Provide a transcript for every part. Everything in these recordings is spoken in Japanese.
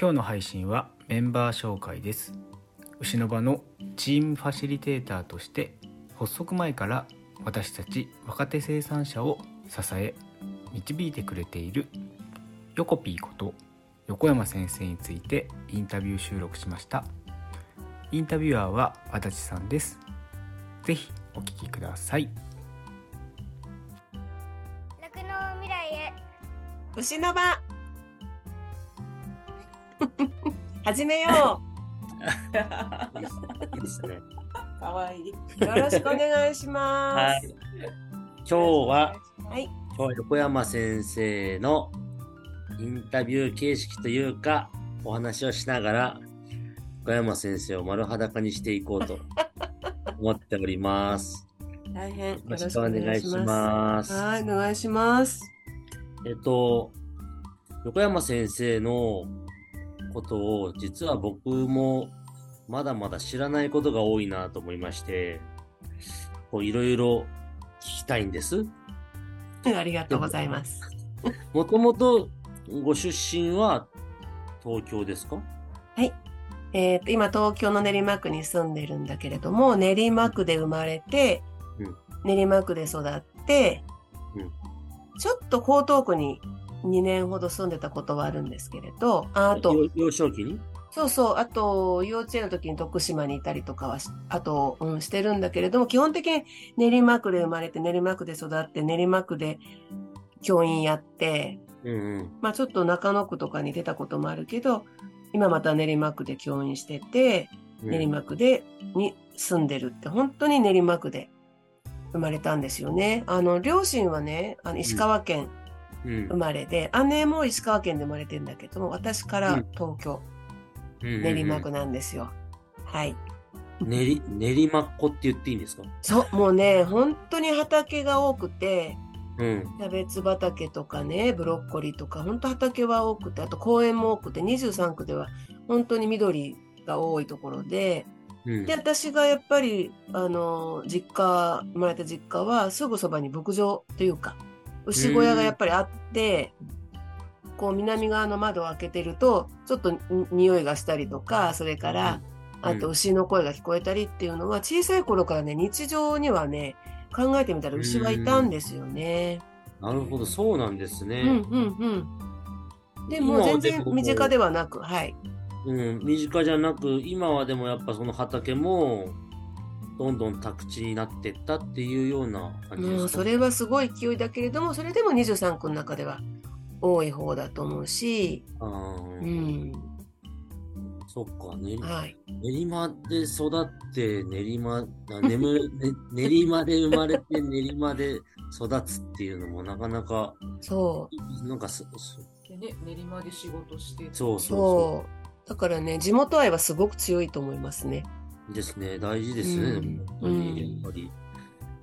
今日の配信はメンバー紹介です。牛の場のチームファシリテーターとして発足前から私たち若手生産者を支え導いてくれているヨコピーこと横山先生についてインタビュー収録しました。インタビュアーは足立さんです。ぜひお聞きください。酪農未来へ。牛の場。始めよいいですね。うかわいいよろしくお願いしまはいす。今日は、はい今日は横山先生のインタビュー形式というか、お話をしながら、横山先生を丸裸にしていこうと 思っております。大変よよろしくお願いします。はいお願いしますえっと、横山先生のことを、実は僕もまだまだ知らないことが多いなと思いまして、こういろいろ聞きたいんです。ありがとうございます。もともとご出身は東京ですか？えーと今東京の練馬区に住んでるんだけれども練馬区で生まれて、うん。練馬区で育って、うん。ちょっと江東区に2年ほど住んでたことはあるんですけれどああとよ幼少期に？そうそうあと幼稚園の時に徳島にいたりとかはしあと、うん、してるんだけれども基本的に練馬区で生まれて練馬区で育って練馬区で教員やってうんうん。まあちょっと中野区とかに出たこともあるけど今また練馬区で教員しててうん練馬区でに住んでるって本当に練馬区で生まれたんですよね。あの両親はねあの石川県うん生まれで、姉も石川県で生まれてるんだけども私から東京、うん練馬区なんですよ。はい。練り練馬っ子って言っていいんですか？そうもうね本当に畑が多くてうん。キャベツ畑とかねブロッコリーとか本当畑は多くてあと公園も多くて23区では本当に緑が多いところでうんで私がやっぱりあの実家生まれた実家はすぐそばに牧場というか牛小屋がやっぱりあってこう南側の窓を開けてるとちょっとに匂いがしたりとかそれからあと牛の声が聞こえたりっていうのは小さい頃からね日常にはね考えてみたら牛はいたんですよね。なるほど、そうなんですね。うんうんうん。でも全然身近ではなく、はい。うん、身近じゃなく、今はでもやっぱその畑も、どんどん宅地になってったっていうような感じですかもうそれはすごい勢いだけれども、それでも23区の中では多い方だと思うし、あうー。ん、そっか、練はい。練馬で育って、練馬、あ眠れね 練馬で生まれて、練馬で育つっていうのもなかなか、そう、なんかす、すでね、練馬で仕事してそうそうそそう。だからね、地元愛はすごく強いと思いますね。うですね、大事ですね、うん本当に、やっぱり。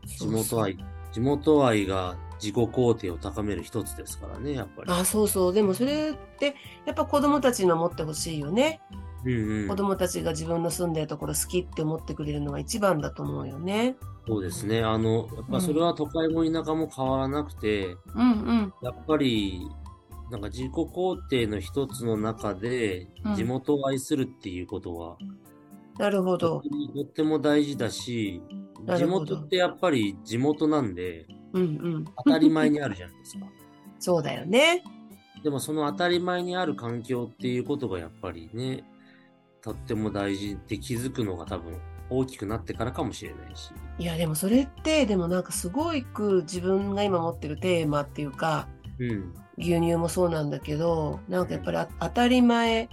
地元愛、地元愛が自己肯定を高める一つですからね、やっぱり。あ、そうそう。でもそれって、やっぱ子供たちには持ってほしいよね。うんうん子。供たちが自分の住んでるところ好きって思ってくれるのが一番だと思うよね。そうですね。あの、やっぱそれは都会も田舎も変わらなくて、うんうん。やっぱり、なんか自己肯定の一つの中でうん、地元を愛するっていうことは、なるほど。とっても大事だし、地元ってやっぱり地元なんで、うんうん。当たり前にあるじゃないですか。そうだよね。でもその当たり前にある環境っていうことがやっぱりね、とっても大事で気づくのが多分大きくなってからかもしれないし。いやでもそれってでもなんかすごく自分が今持ってるテーマっていうかうん。牛乳もそうなんだけどなんかやっぱりあ当たり前っ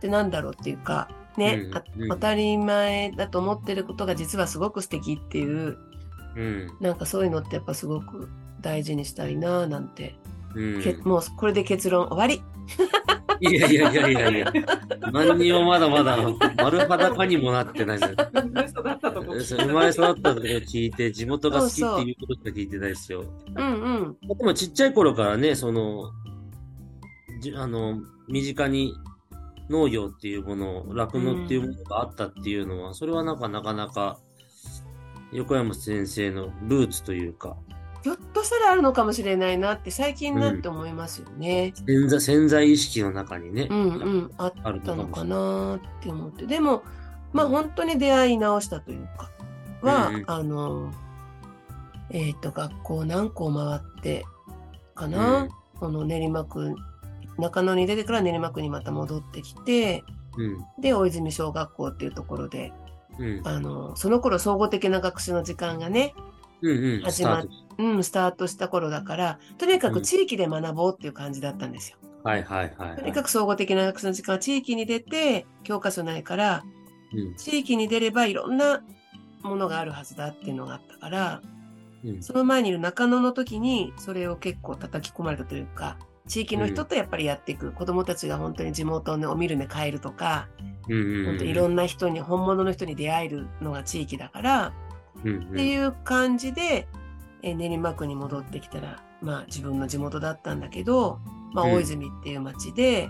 てなんだろうっていうかね、当たり前だと思ってることが実はすごく素敵っていううん。なんかそういうのってやっぱすごく大事にしたいななんて、うん。けもうこれで結論終わりいやいやいやいやいや、何にもまだまだ丸裸にもなってないですよ。生まれ育ったとこ聞いて、地元が好きっていうことしか聞いてないですよ。うんうんでもちっちゃい頃からね、その、じあの、身近に農業っていうもの、酪農っていうものがあったっていうのは、それはなんかなかなか、横山先生のルーツというか、ひょっとかしたらあるのかもしれないなって最近になって思いますよね。潜在潜在意識の中にね。うんうん、あったのかなって思って。でも、まあ本当に出会い直したというか、は、うんうん。あの、えっ、と、学校何校回ってかな、うん。この練馬区、中野に出てから練馬区にまた戻ってきて、うん。で、大泉小学校っていうところで、うん。あの、その頃総合的な学習の時間がね、うんうん。始まっうん、スタートした頃だから、とにかく地域で学ぼうっていう感じだったんですよ。はいはいはいはい。とにかく総合的な学習の時間は地域に出て、教科書ないから、うん。地域に出ればいろんなものがあるはずだっていうのがあったから、うん。その前にいる中野の時にそれを結構叩き込まれたというか、地域の人とやっぱりやっていく、子供たちが本当に地元を見る目変えるとか、うんうん。本当いろんな人に、本物の人に出会えるのが地域だから、うんうん。っていう感じで、えー練馬区に戻ってきたら、まあ自分の地元だったんだけど、まあうん大泉っていう町で、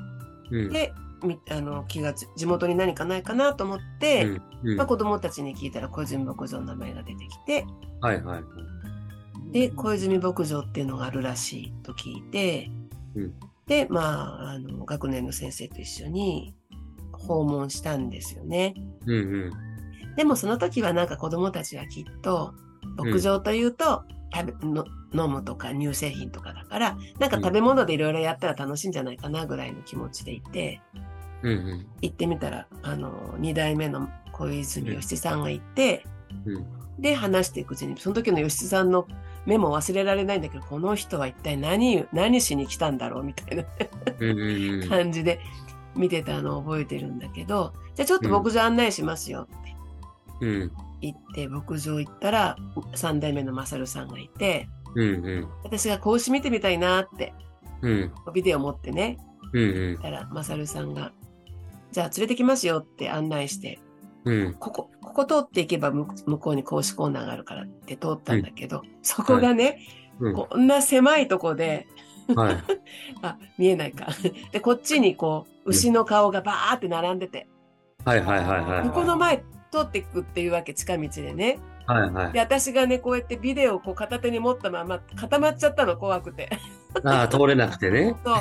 うん。で、みあの気がつ地元に何かないかなと思って、うんうんまあ、子供たちに聞いたら小泉牧場の名前が出てきて、はいはいはい。で、小泉牧場っていうのがあるらしいと聞いて、うんで、まあ、あの、学年の先生と一緒に訪問したんですよね。うんうん。でもその時はなんか子供たちはきっと、牧場というと、食べの飲むとか乳製品とかだから、なんか食べ物でいろいろやったら楽しいんじゃないかなぐらいの気持ちでいて、うんうん。行ってみたら、あの、二代目の小泉義さんがいて、うんで、話していくうちに、その時の吉さんの目も忘れられないんだけど、この人は一体何、何しに来たんだろうみたいな。感じで見てたのを覚えてるんだけど、じゃあちょっと牧場案内しますよってうん。言って、牧場行ったら、三代目のマサルさんがいて、うんうん。私が見てみたいなって、うん。ビデオ持ってね、うんうん言っ。たら、マサルさんが、じゃあ連れてきますよって案内して、うん。ここ、ここ通っていけば向向こうに講師コーナーがあるからって通ったんだけど、そこがね、うん。こんな狭いとこで、はい。あ、見えないか。で、こっちにこう、牛の顔がバーって並んでて、はいはいはいはい。ここの前通っていくっていうわけ、近道でね。はいはいで、。私がね、こうやってビデオをこう片手に持ったまま固まっちゃったの、怖くて。ああ、通れなくてね。そう。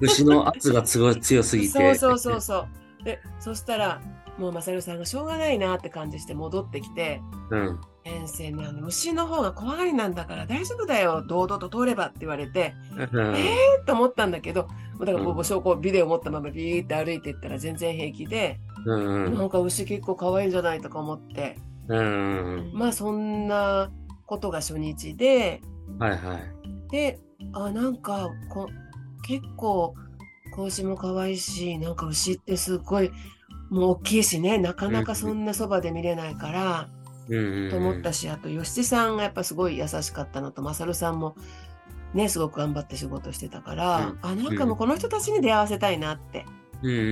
牛の圧がすごい強すぎて。そうそうそうそう。で、そしたら、もうマサルさんがしょうがないなって感じして戻ってきて、うん。先生ね、あの牛の方が怖がりなんだから大丈夫だよ、堂々と通ればって言われて、うんえーと思ったんだけど、だからこう、証拠ビデオ持ったままビーって歩いていったら全然平気で、うんうんなんか牛結構可愛いんじゃないとか思って、うん。まあそんなことが初日で、はいはい。で、あ、なんかこ結構子牛も可愛いし、なんか牛ってすごいもう大きいしね、なかなかそんなそばで見れないから、うんうんうん。と思ったし、あと吉さんがやっぱすごい優しかったのと、マサルさんもね、すごく頑張って仕事してたから、うんあ、なんかもうこの人たちに出会わせたいなって、うんうんうん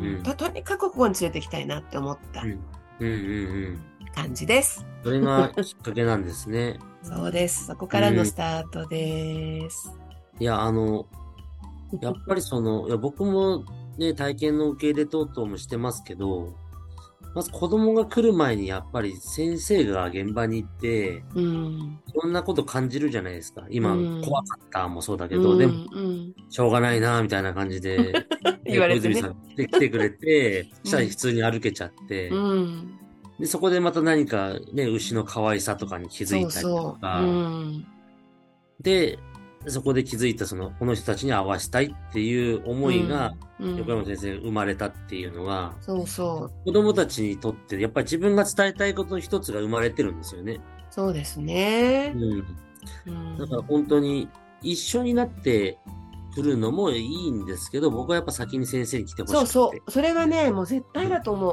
うんうん。ととにかくここに連れてきたいなって思ったうんうんうんうん。感じです。それがきっかけなんですね。そうです。そこからのスタートです。いや、あの、やっぱりその、いや僕もね、体験の受け入れ等々もしてますけど、まず子供が来る前にやっぱり先生が現場に行って、うん。いろんなこと感じるじゃないですか。今、うん怖かったもそうだけど、でも、うんしょうがないな、みたいな感じで、言われてね小泉さん来て来てくれて、したら普通に歩けちゃって、うん。で、そこでまた何かね、牛の可愛さとかに気づいたりとそうそう。で、そこで気づいたその、この人たちに合わせたいっていう思いが、うん、横山先生生まれたっていうのが、そうそう。子供たちにとって、やっぱり自分が伝えたいことの一つが生まれてるんですよね。そうですねう。ん。うんだから本当に一緒になって来るのもいいんですけど、僕はやっぱ先に先生に来てほしくて。そうそう。それはね、もう絶対だと思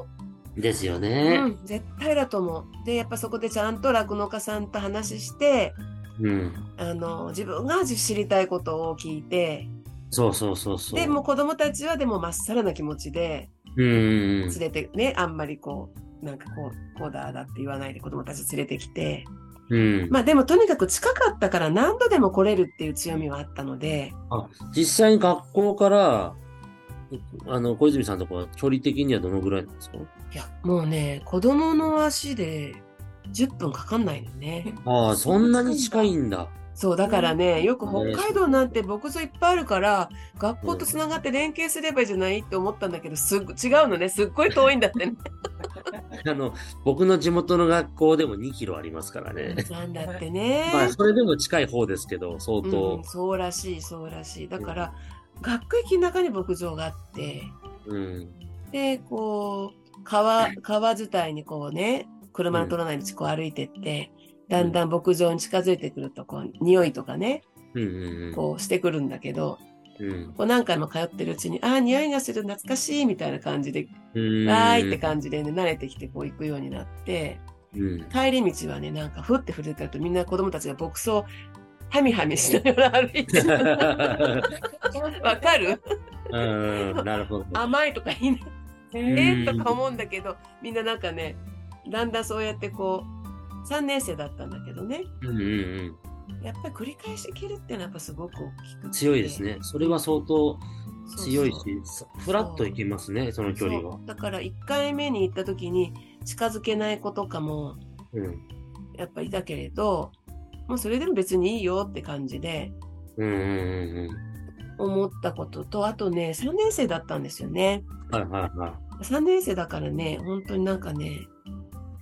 う。ですようね。ん、絶対だと思う。で、やっぱそこでちゃんと酪農家さんと話して、うん。あの、自分が知りたいことを聞いて、そうそうそうそう。で、もう子供たちはでもまっさらな気持ちで、うんうん連れてね、あんまりこう、なんかこう、こうだだって言わないで子供たち連れてきて、うん。うん。まあでもとにかく近かったから何度でも来れるっていう強みはあったので、あ、実際に学校から、あの、小泉さんのところは距離的にはどのぐらいなんですか？いや、もうね、子供の足で10分かかんないのね。ああ、そんなに近いんだ。そう、だからね、よくね北海道なんて牧場いっぱいあるから、学校とつながって連携すればいいじゃないって思ったんだけど、すっご違うのね、すっごい遠いんだってね。あの、僕の地元の学校でも2キロありますからね。なんだってね。まあ、それでも近い方ですけど、相う当ん、。そうらしい、そうらしい。だから、学区駅の中に牧場があって、うん。で、こう、川、川伝いにこうね、車の通らない道こう歩いてって、だんだん牧場に近づいてくると、こう、匂いとかね、こうしてくるんだけど、うん。こう何回も通ってるうちに、ああ、匂いがする、懐かしい、みたいな感じで、うん。わーいって感じでね、慣れてきてこう行くようになって、うん。帰り道はね、なんかふって触れてるとみんな子供たちが牧草、はみはみしながら歩いてる。わかる？うん、なるほど。甘いとか言いなえうんー、とか思うんだけど、みんななんかね、だんだんそうやってこう、3年生だったんだけどね、うんうんうん。やっぱり繰り返し切るっていうのはやっぱすごく大きくて強いですね。それは相当強いしそう、フラッといけますね、その距離はだから1回目に行った時に近づけない子とかもうん。やっぱいたけれど、もうそれでも別にいいよって感じでうんうんうん思ったことと、あとね、3年生だったんですよね。うん。はいはいは3年生だからね、本当になんかね、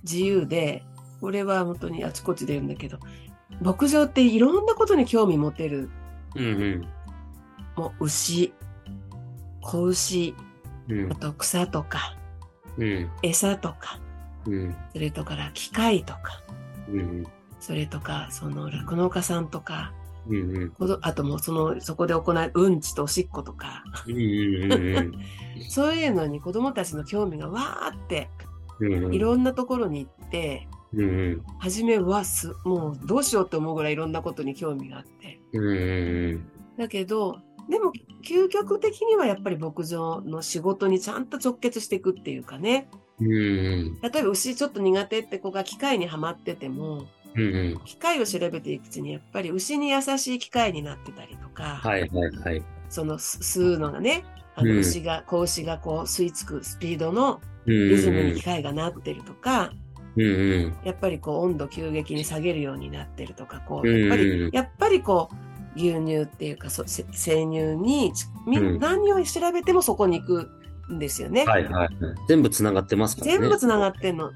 自由で、これは本当にあちこちで言うんだけど、牧場っていろんなことに興味持てる。い。うんもう牛、子牛、うん。うんあと草とか、うん餌とか、うんそれとから機械とか、うんそれとか、その酪農家さんとか、うんうんあともうその、そこで行ううんちとおしっことか、うんうん そういうのに子供たちの興味がわーって、うんいろんなところに行って、うんうん初めはす、もうどうしようって思うぐらいいろんなことに興味があって。うんうんだけど、でも究極的にはやっぱり牧場の仕事にちゃんと直結していくっていうかね。うん例えば牛ちょっと苦手って子が機械にはまってても、うんうん機械を調べていくうちにやっぱり牛に優しい機械になってたりとか、はいはいはい。そのす吸うのがね、あのうん牛が、子牛がこう吸い付くスピードのリリズムに機械がなってるとか、うんうんやっぱりこう温度急激に下げるようになってるとか、こう、うんやっぱり、やっぱりこう、牛乳っていうか、そせ生乳に何を調べてもそこに行くんですよね。はいはいはい。全部つながってますからね。全部つながってんの。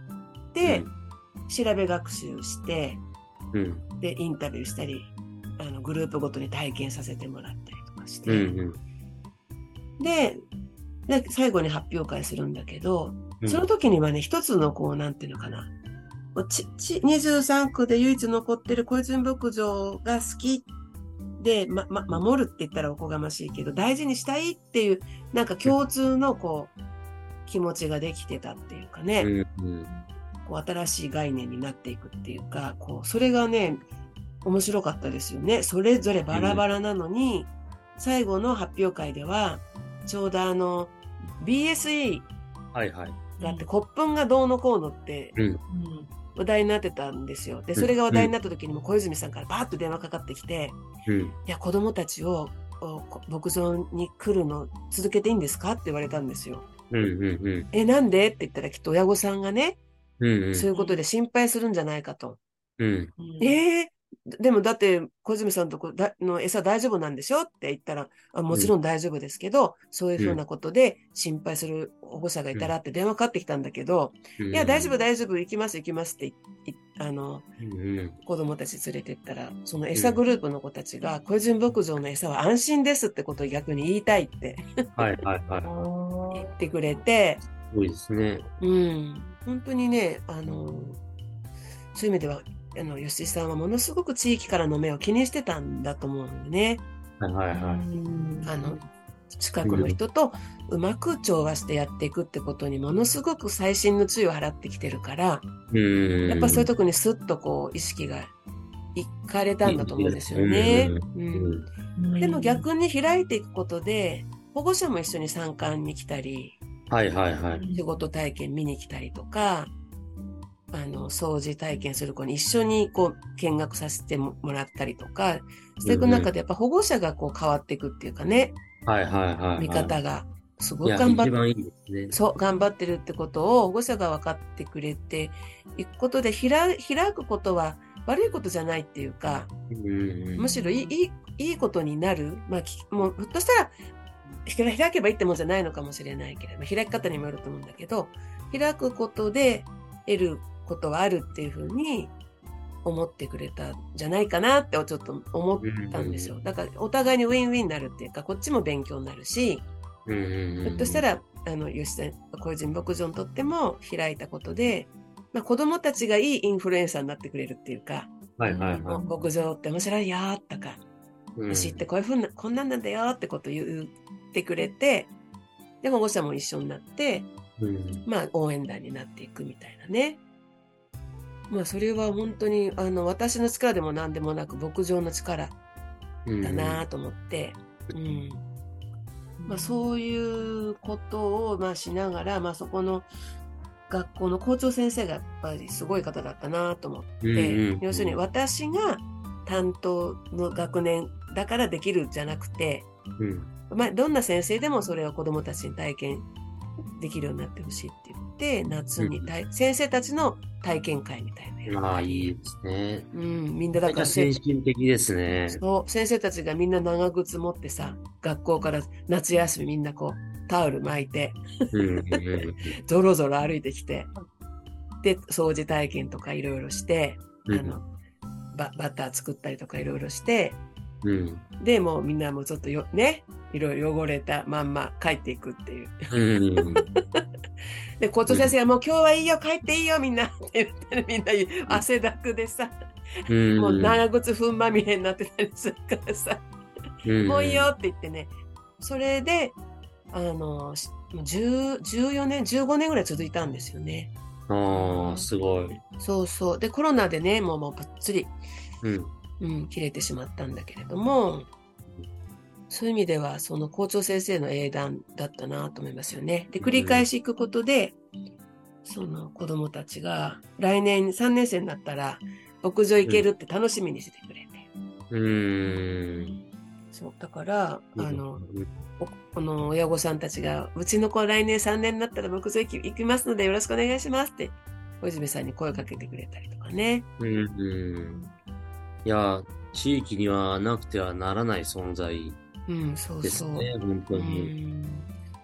で、うん調べ学習して、うんで、インタビューしたり、あのグループごとに体験させてもらったりとかして、うんうんでで、最後に発表会するんだけど、うんその時にはね、一つのこう、なんていうのかな。ちち23区で唯一残ってる小泉牧場が好きで、ま、ま、守るって言ったらおこがましいけど、大事にしたいっていう、なんか共通のこう、気持ちができてたっていうかね、こう新しい概念になっていくっていうか、こう、それがね、面白かったですよね。それぞれバラバラなのに、最後の発表会では、ちょうどあの、BSE はいはい。があって、コップンがどうのこうのってうん話題になってたんですよ。で、それが話題になった時にも小泉さんからバーッと電話かかってきて、うんいや、子供たちを牧場に来るの続けていいんですか？って言われたんですよ。うんうんうんえ、なんで？って言ったらきっと親御さんがね、うんうんそういうことで心配するんじゃないかと。うんええでもだって小泉さんとこだの餌大丈夫なんでしょって言ったらあ、もちろん大丈夫ですけど、そういうふうなことで心配する保護者がいたらって電話かかってきたんだけど、うんいや、大丈夫、大丈夫、行きます、行きますってあのうん。うん子供たち連れてったら、その餌グループの子たちが、小泉牧場の餌は安心ですってことを逆に言いたいってはいはいはい。言ってくれて、すごいですね。うん、本当にね、あの、そういう意味では、あの、吉井さんはものすごく地域からの目を気にしてたんだと思うのでね。はいはいはい。あの、近くの人とうまく調和してやっていくってことにものすごく細心の注意を払ってきてるから、うんやっぱそういうとこにスッとこう意識がいかれたんだと思うんですよね。ううんでも逆に開いていくことで、保護者も一緒に参観に来たり、はいはいはい。仕事体験見に来たりとか、あの、掃除体験する子に一緒にこう見学させてもらったりとか、していく中でやっぱ保護者がこう変わっていくっていうかね、はいはいはい。見方がすごく頑張っ一番いいですね。そう、頑張ってるってことを保護者が分かってくれていくことで、開開くことは悪いことじゃないっていうか、うんむしろいいいいことになる、まあ、きもうひょっとしたら開けばいいってもんじゃないのかもしれないけれど、まあ開き方にもよると思うんだけど開くことで得ることはあるっていうふうに思ってくれたんじゃないかなってちょっと思ったんですよ。だからお互いにウィンウィンになるっていうかこっちも勉強になるし、うんひょっとしたらあの吉田小泉牧場にとっても開いたことで、まあ、子供たちがいいインフルエンサーになってくれるっていうか、はいはいはい。牧場って面白いよーとか、うん牛ってこういうふうな、こんなんなんだよってことを言ってくれて、で、保護者も一緒になって、うんまあ応援団になっていくみたいなね。まあそれは本当に、あの、私の力でも何でもなく牧場の力だなと思って、うん。まあそういうことを、まあしながら、まあそこの学校の校長先生がやっぱりすごい方だったなと思って、うんうん要するに私が担当の学年だからできるじゃなくて、うん。まあどんな先生でもそれを子供たちに体験できるようになってほしいって言って、夏に体、先生たちの体験会みたいなまあいいですね。うん、みんなだかからせ先進的ですね。そう先生たちがみんな長靴持ってさ学校から夏休みみんなこうタオル巻いてうんうんうん ぞろぞろ歩いてきてで掃除体験とかいろいろして、うん。あのババター作ったりとかいろいろしてうん。でもうみんなもうちょっとよねいろいろ汚れたまんま帰っていくっていううん で校長先生がもう今日はいいよ帰っていいよみんなって言ってるみんな汗だくでさ、うんもう長靴踏んまみれになってたりするからさうんもういいよって言ってね、それで、あの、しもう10 14年、15年ぐらい続いたんですよね。ああ、すごい。そうそう。で、コロナでね、もうもうばっつり、うん。うん、切れてしまったんだけれども、そういう意味では、その校長先生の英断だったなと思いますよね。で、繰り返し行くことで、その子供たちが来年3年生になったら、牧場行けるって楽しみにしてくれて。うーん。そう。だから、あの、この親御さんたちが、うちの子来年3年になったら牧場行き行きますのでよろしくお願いしますって、小泉さんに声かけてくれたりとかね。うんうん。いや、地域にはなくてはならない存在うん、そうそう。ですね、本当うに。ん、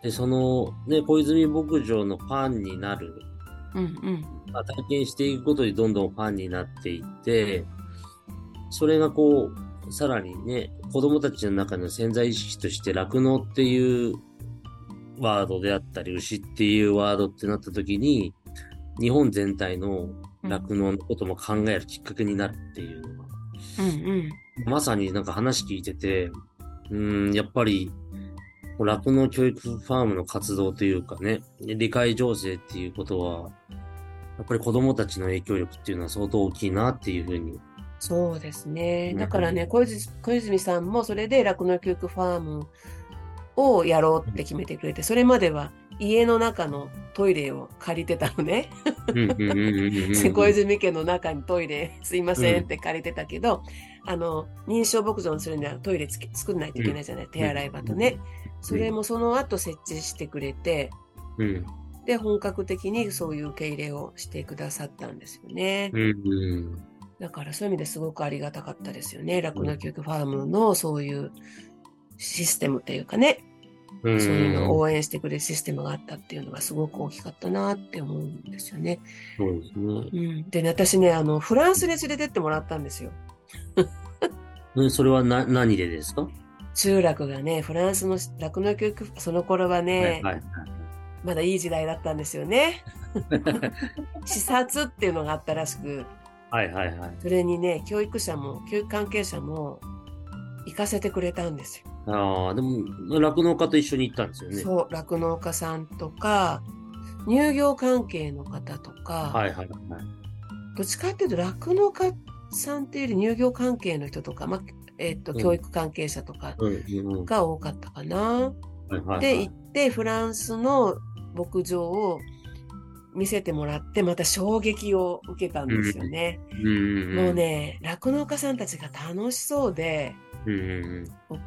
で、その、ね、小泉牧場のファンになる、うん、うん。まあ体験していくことでどんどんファンになっていって、それがこう、さらにね、子供たちの中の潜在意識として酪農っていうワードであったり、牛っていうワードってなった時に、日本全体の酪農のことも考えるきっかけになるっていうのが、うん、うん。まさになんか話聞いてて、うーん、やっぱり、酪農教育ファームの活動というかね、理解情勢っていうことは、やっぱり子供たちの影響力っていうのは相当大きいなっていうふうに。そうですね。うんだからね、小泉小泉さんもそれで酪農教育ファームをやろうって決めてくれて、それまでは家の中のトイレを借りてたのね。うんうんうんうんうん小泉家の中にトイレすいませんって借りてたけど、あの認証牧場にするにはトイレつけ作んないといけないじゃない、手洗い場とね、それもその後設置してくれてうん。で本格的にそういう受け入れをしてくださったんですよね、うんうん。だからそういう意味ですごくありがたかったですよね。酪農教育ファームのそういうシステムっていうかね、うんそういうのを応援してくれるシステムがあったっていうのがすごく大きかったなって思うんですよね。そうですね。うん、でね私ねあのフランスに連れてってもらったんですよ。うんそれはな、何でですか？集落がね、フランスの酪農教育、その頃はね、はいはいまだいい時代だったんですよね。視察っていうのがあったらしく、はい。はいはいはい。それにね、教育者も、教育関係者も行かせてくれたんですよ。ああ、でも、酪農家と一緒に行ったんですよね。そう、酪農家さんとか、乳業関係の方とか、はいはいはい。どっちかっていうと酪農家さんっていうより乳業関係の人とか、まあえっとうん教育関係者とか。が多かったかな。で行ってフランスの牧場を見せてもらってまた衝撃を受けたんですよね。うんうんんもう。ね酪農家さんたちが楽しそうで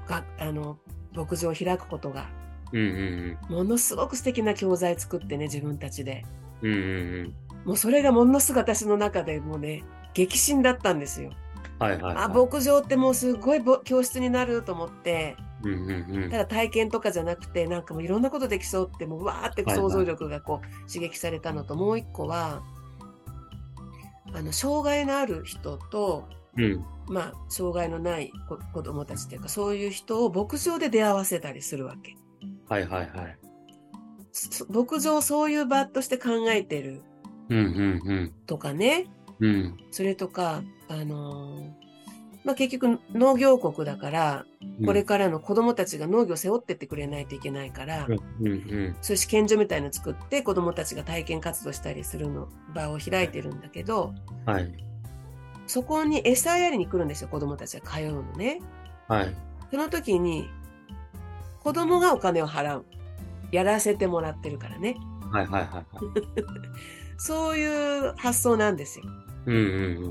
があの牧場を開くことがうん。うんうんものすごく素敵な教材作ってね自分たちでうん。うんうんもうそれがものすごく私の中でもうね激震だったんですよ。はいはい、はい。あ牧場ってもうすごいぼ教室になると思ってうんうんうんた。だ体験とかじゃなくてなんかもういろんなことできそうってもううわーって想像力がこう刺激されたのともう一個はあの障害のある人とうん。まあ障害のない子子供たちっていうかそういう人を牧場で出会わせたりするわけ。はいはいはい。そ牧場をそういう場として考えてるうんうんとかねうん。うん。それとかあのーまあ結局農業国だからこれからの子供たちが農業を背負ってってくれないといけないから、うんうんそういう試験所みたいの作って子供たちが体験活動したりするの場を開いてるんだけど、うん。はい。そこに餌やりに来るんですよ、子供たちが通うのね。はい。その時に、子供がお金を払う。やらせてもらってるからね。はいはいはいはい。そういう発想なんですよ。うんう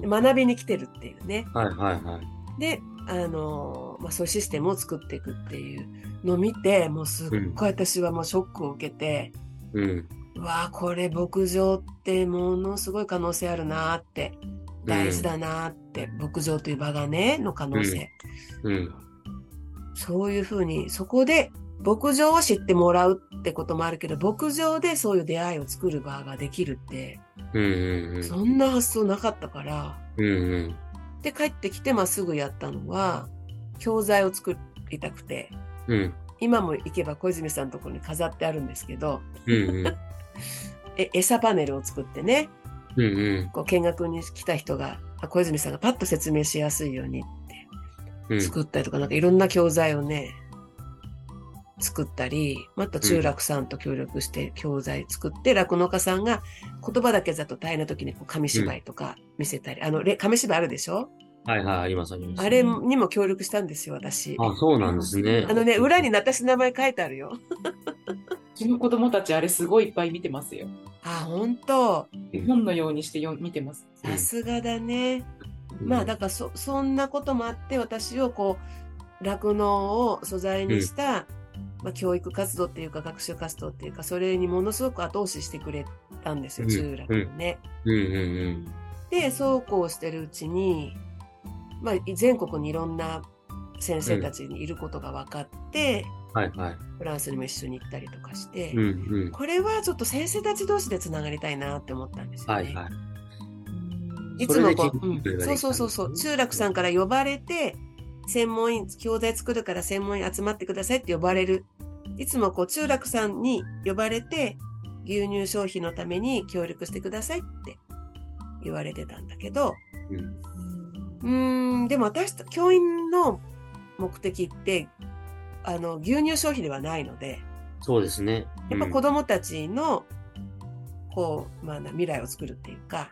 んうん。学びに来てるっていうね。はいはいはい。で、あのまあ、そういうシステムを作っていくっていうのを見て、もうすっごい私はもうショックを受けて、うん。うわあこれ牧場ってものすごい可能性あるなーって大事だなーって、牧場という場がねの可能性、うん。そういうふうにそこで牧場を知ってもらうってこともあるけど牧場でそういう出会いを作る場ができるって、うんうんうん。そんな発想なかったからうんうん。で帰ってきてまあすぐやったのは教材を作りたくてうん。今も行けば小泉さんのところに飾ってあるんですけどうんうん。え餌パネルを作ってねうんうん。こう見学に来た人があ小泉さんがパッと説明しやすいようにってうん。作ったりとか、なんかいろんな教材をね作ったりまた中楽さんと協力して教材作って酪農、家さんが言葉だけだと大変な時にこう紙芝居とか見せたり、あのれ紙芝居あるでしょ？はいはい、ありますあります。あれにも協力したんですよ私。あ、そうなんですね。あのね裏に私の名前書いてあるよ。うちの子供たちあれすごいいっぱい見てますよ。あ本当。本のようにしてよ見てます。さすがだね、うん。まあだからそそんなこともあって私をこう酪農を素材にした、まあ、教育活動っていうか学習活動っていうかそれにものすごく後押ししてくれたんですようん。中楽のね。うんうん。でそうこうしてるうちに、まあ、全国にいろんな先生たちにいることが分かって、うん。はいはい。フランスにも一緒に行ったりとかして、うんうん。これはちょっと先生たち同士でつながりたいなって思ったんですよね。はいはい。いつもこう、うんそうそうそうそう、中楽さんから呼ばれて、専門員、教材作るから専門員集まってくださいって呼ばれる。いつもこう、中楽さんに呼ばれて、牛乳消費のために協力してくださいって言われてたんだけど、うんうーん、でも私と、教員の目的って、あの、牛乳消費ではないので、そうですね。やっぱ子供たちの、こう、まあな、未来を作るっていうか、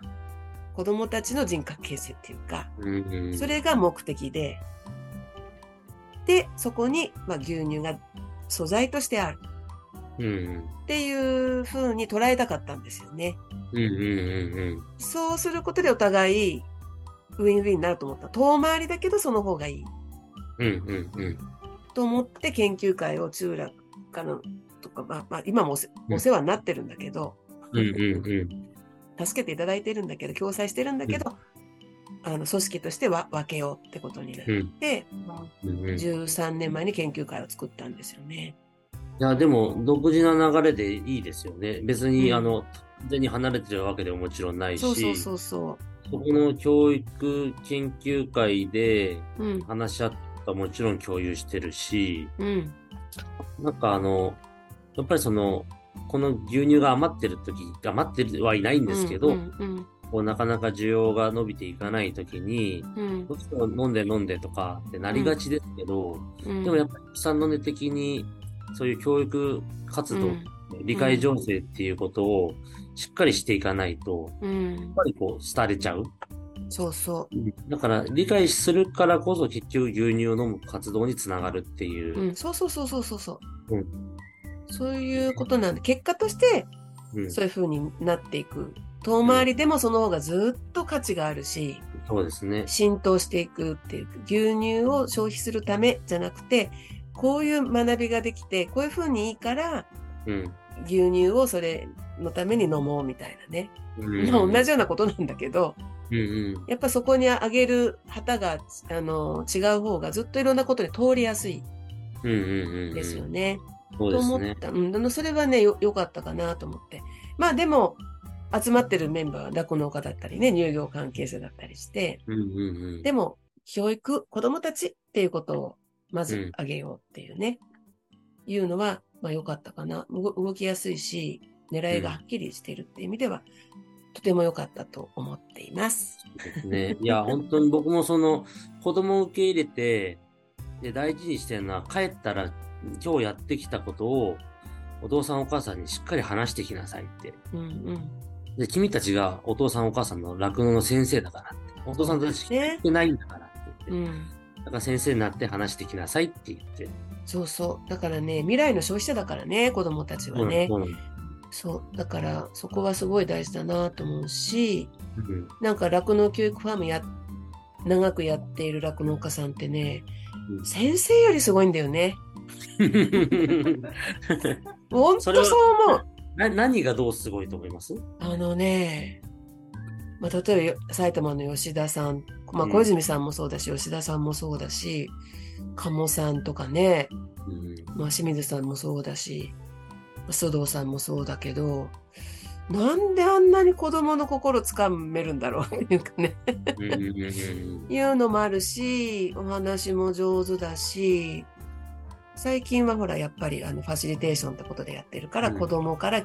子供たちの人格形成っていうか、うんうん。それが目的で、で、そこに、まあ、牛乳が素材としてあるうんうん。っていう風に捉えたかったんですよね。うんうんうんそうすることでお互いウィンウィンになると思った。遠回りだけどその方がいいうん。うんうんうん。と思って研究会を中楽かのとか、まあ、まあ、今もお世話になってるんだけど、うんうんうん。助けていただいてるんだけど、共催してるんだけど、あの、組織としては分けようってことになって、うんうん、い13年前に研究会を作ったんですよね。や、でも、独自な流れでいいですよね。別に、うんあの、完全に離れてるわけでももちろんないし、そうそうそうそそこの教育研究会でう。うん、話し合ったもちろん共有してるし、うん、なんかあの、やっぱりその、この牛乳が余ってる時、余ってはいないんですけど、うん、うん、こうなかなか需要が伸びていかない時に、うん。どうしても飲んで飲んでとかってなりがちですけど、うん。でもやっぱり草の根的にそういう教育活動、うん。理解情勢っていうことをしっかりしていかないと、うんやっ、ぱりこう、廃れちゃう。そうそだから、理解するからこそ結局牛乳を飲む活動につながるっていうう。。うん、そうそうそうそうそうそう。うんそういうことなんで、結果としてうんそういう風になっていく。遠回りでもその方がずっと価値があるし、そうですね。浸透していくっていう、牛乳を消費するためじゃなくて、こういう学びができて、こういう風にいいから、うん。牛乳をそれのために飲もうみたいなね。うんまあ同じようなことなんだけど、うんうん。やっぱそこに上げる旗が、あの、違う方がずっといろんなことに通りやすいうんうんうん。ですよ。ね。と思った。うん、あのそれはね、よ、良かったかなと思って。まあでも、集まってるメンバーは酪農家だったりね、乳業関係者だったりして、うんうんうん。でも、教育、子供たちっていうことを、まずうん上げようっていうね、いうのは、まあ良かったかな。動動きやすいし、狙いがはっきりしているっていう意味では、とても良かったと思っています。ですね。いや、本当に僕もその、子供を受け入れて、で、大事にしてるのは、帰ったら、今日やってきたことを、お父さんお母さんにしっかり話してきなさいって。うんうん。で、君たちがお父さんお母さんの酪農の先生だからって。お父さんたち聞ねい。てないんだからって言って。うん。だから先生になって話してきなさいって言って。そうそう。だからね、未来の消費者だからね、子供たちはね。そうなんそう。だから、そこはすごい大事だなと思うし、うんなんか酪農教育ファームや、長くやっている酪農家さんってね、うん先生よりすごいんだよね。本当そう思う。な何がどうすごいと思います？あのね、まあ、例えば埼玉の吉田さん、まあ、うん小泉さんもそうだし、吉田さんもそうだし、鴨さんとかね、うんまあ、清水さんもそうだし、須藤さんもそうだけど、なんであんなに子供の心つかめるんだろうっていうかね、いうのもあるし、お話も上手だし、最近はほら、やっぱりあのファシリテーションってことでやってるから、うん。子供から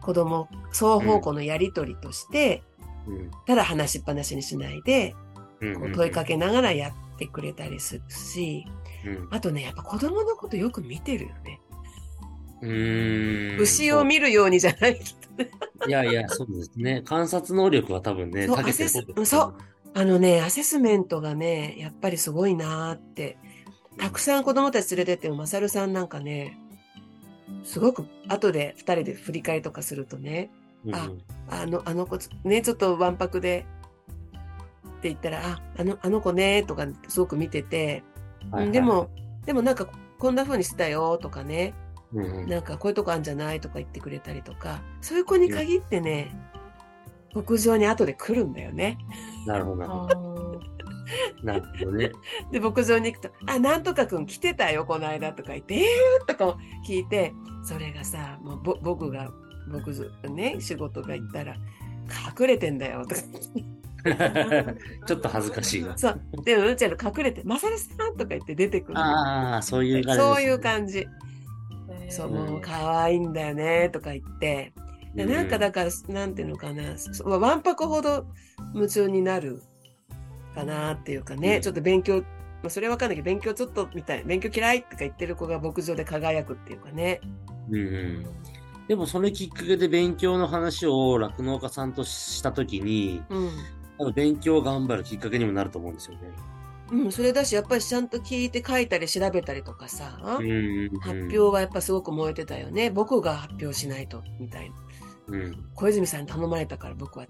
子供、双方向のやりとりとして、うん。ただ話しっぱなしにしないで、うんこう問いかけながらやってくれたりするし、うん。あとね、やっぱ子供のことよく見てるよね。うーん。牛を見るようにじゃない。いやいや、そうですね。観察能力は多分ね、そう長けてアセスですそう。あのね、アセスメントがね、やっぱりすごいなーって。たくさん子供たち連れてっても、マサルさんなんかね、すごく後で二人で振り返りとかするとね、うんああの、あの子、ね、ちょっとわんぱくで、って言ったら、あ、あの、あの子ね、とかすごく見てて、はいはい。でも、でもなんかこんな風にしてたよとかね、なんかこういうとこあるんじゃないとか言ってくれたりとか、そういう子に限ってね、牧場に後で来るんだよね。なるほど、なるほど。なるほどね。で、牧場に行くと、あ、なんとかくん来てたよ、この間とか言って、えーとか聞いて、それがさ、もうぼ僕が、牧場、ね、仕事が行ったら、隠れてんだよ、とか。ちょっと恥ずかしいな。そう。でも、うちら隠れて、マサルさんとか言って出てくる。ああ、そういう感じね。そういう感じ。そう、もう可愛いんだよね、とか言って。でなんかだから、なんていうのかな、わんぱくほど夢中になるかなっていうかね、うんちょっと勉強、まあそれはわかんないけど、勉強ちょっとみたい、勉強嫌いとか言ってる子が牧場で輝くっていうかね。うんうん。でもそれきっかけで勉強の話を酪農家さんとしたときに、うん。多分勉強を頑張るきっかけにもなると思うんですよね。うん、それだし、やっぱりちゃんと聞いて書いたり調べたりとかさ、うんうんうん発表はやっぱすごく燃えてたよね。僕が発表しないと、みたいな。うん。小泉さんに頼まれたから僕は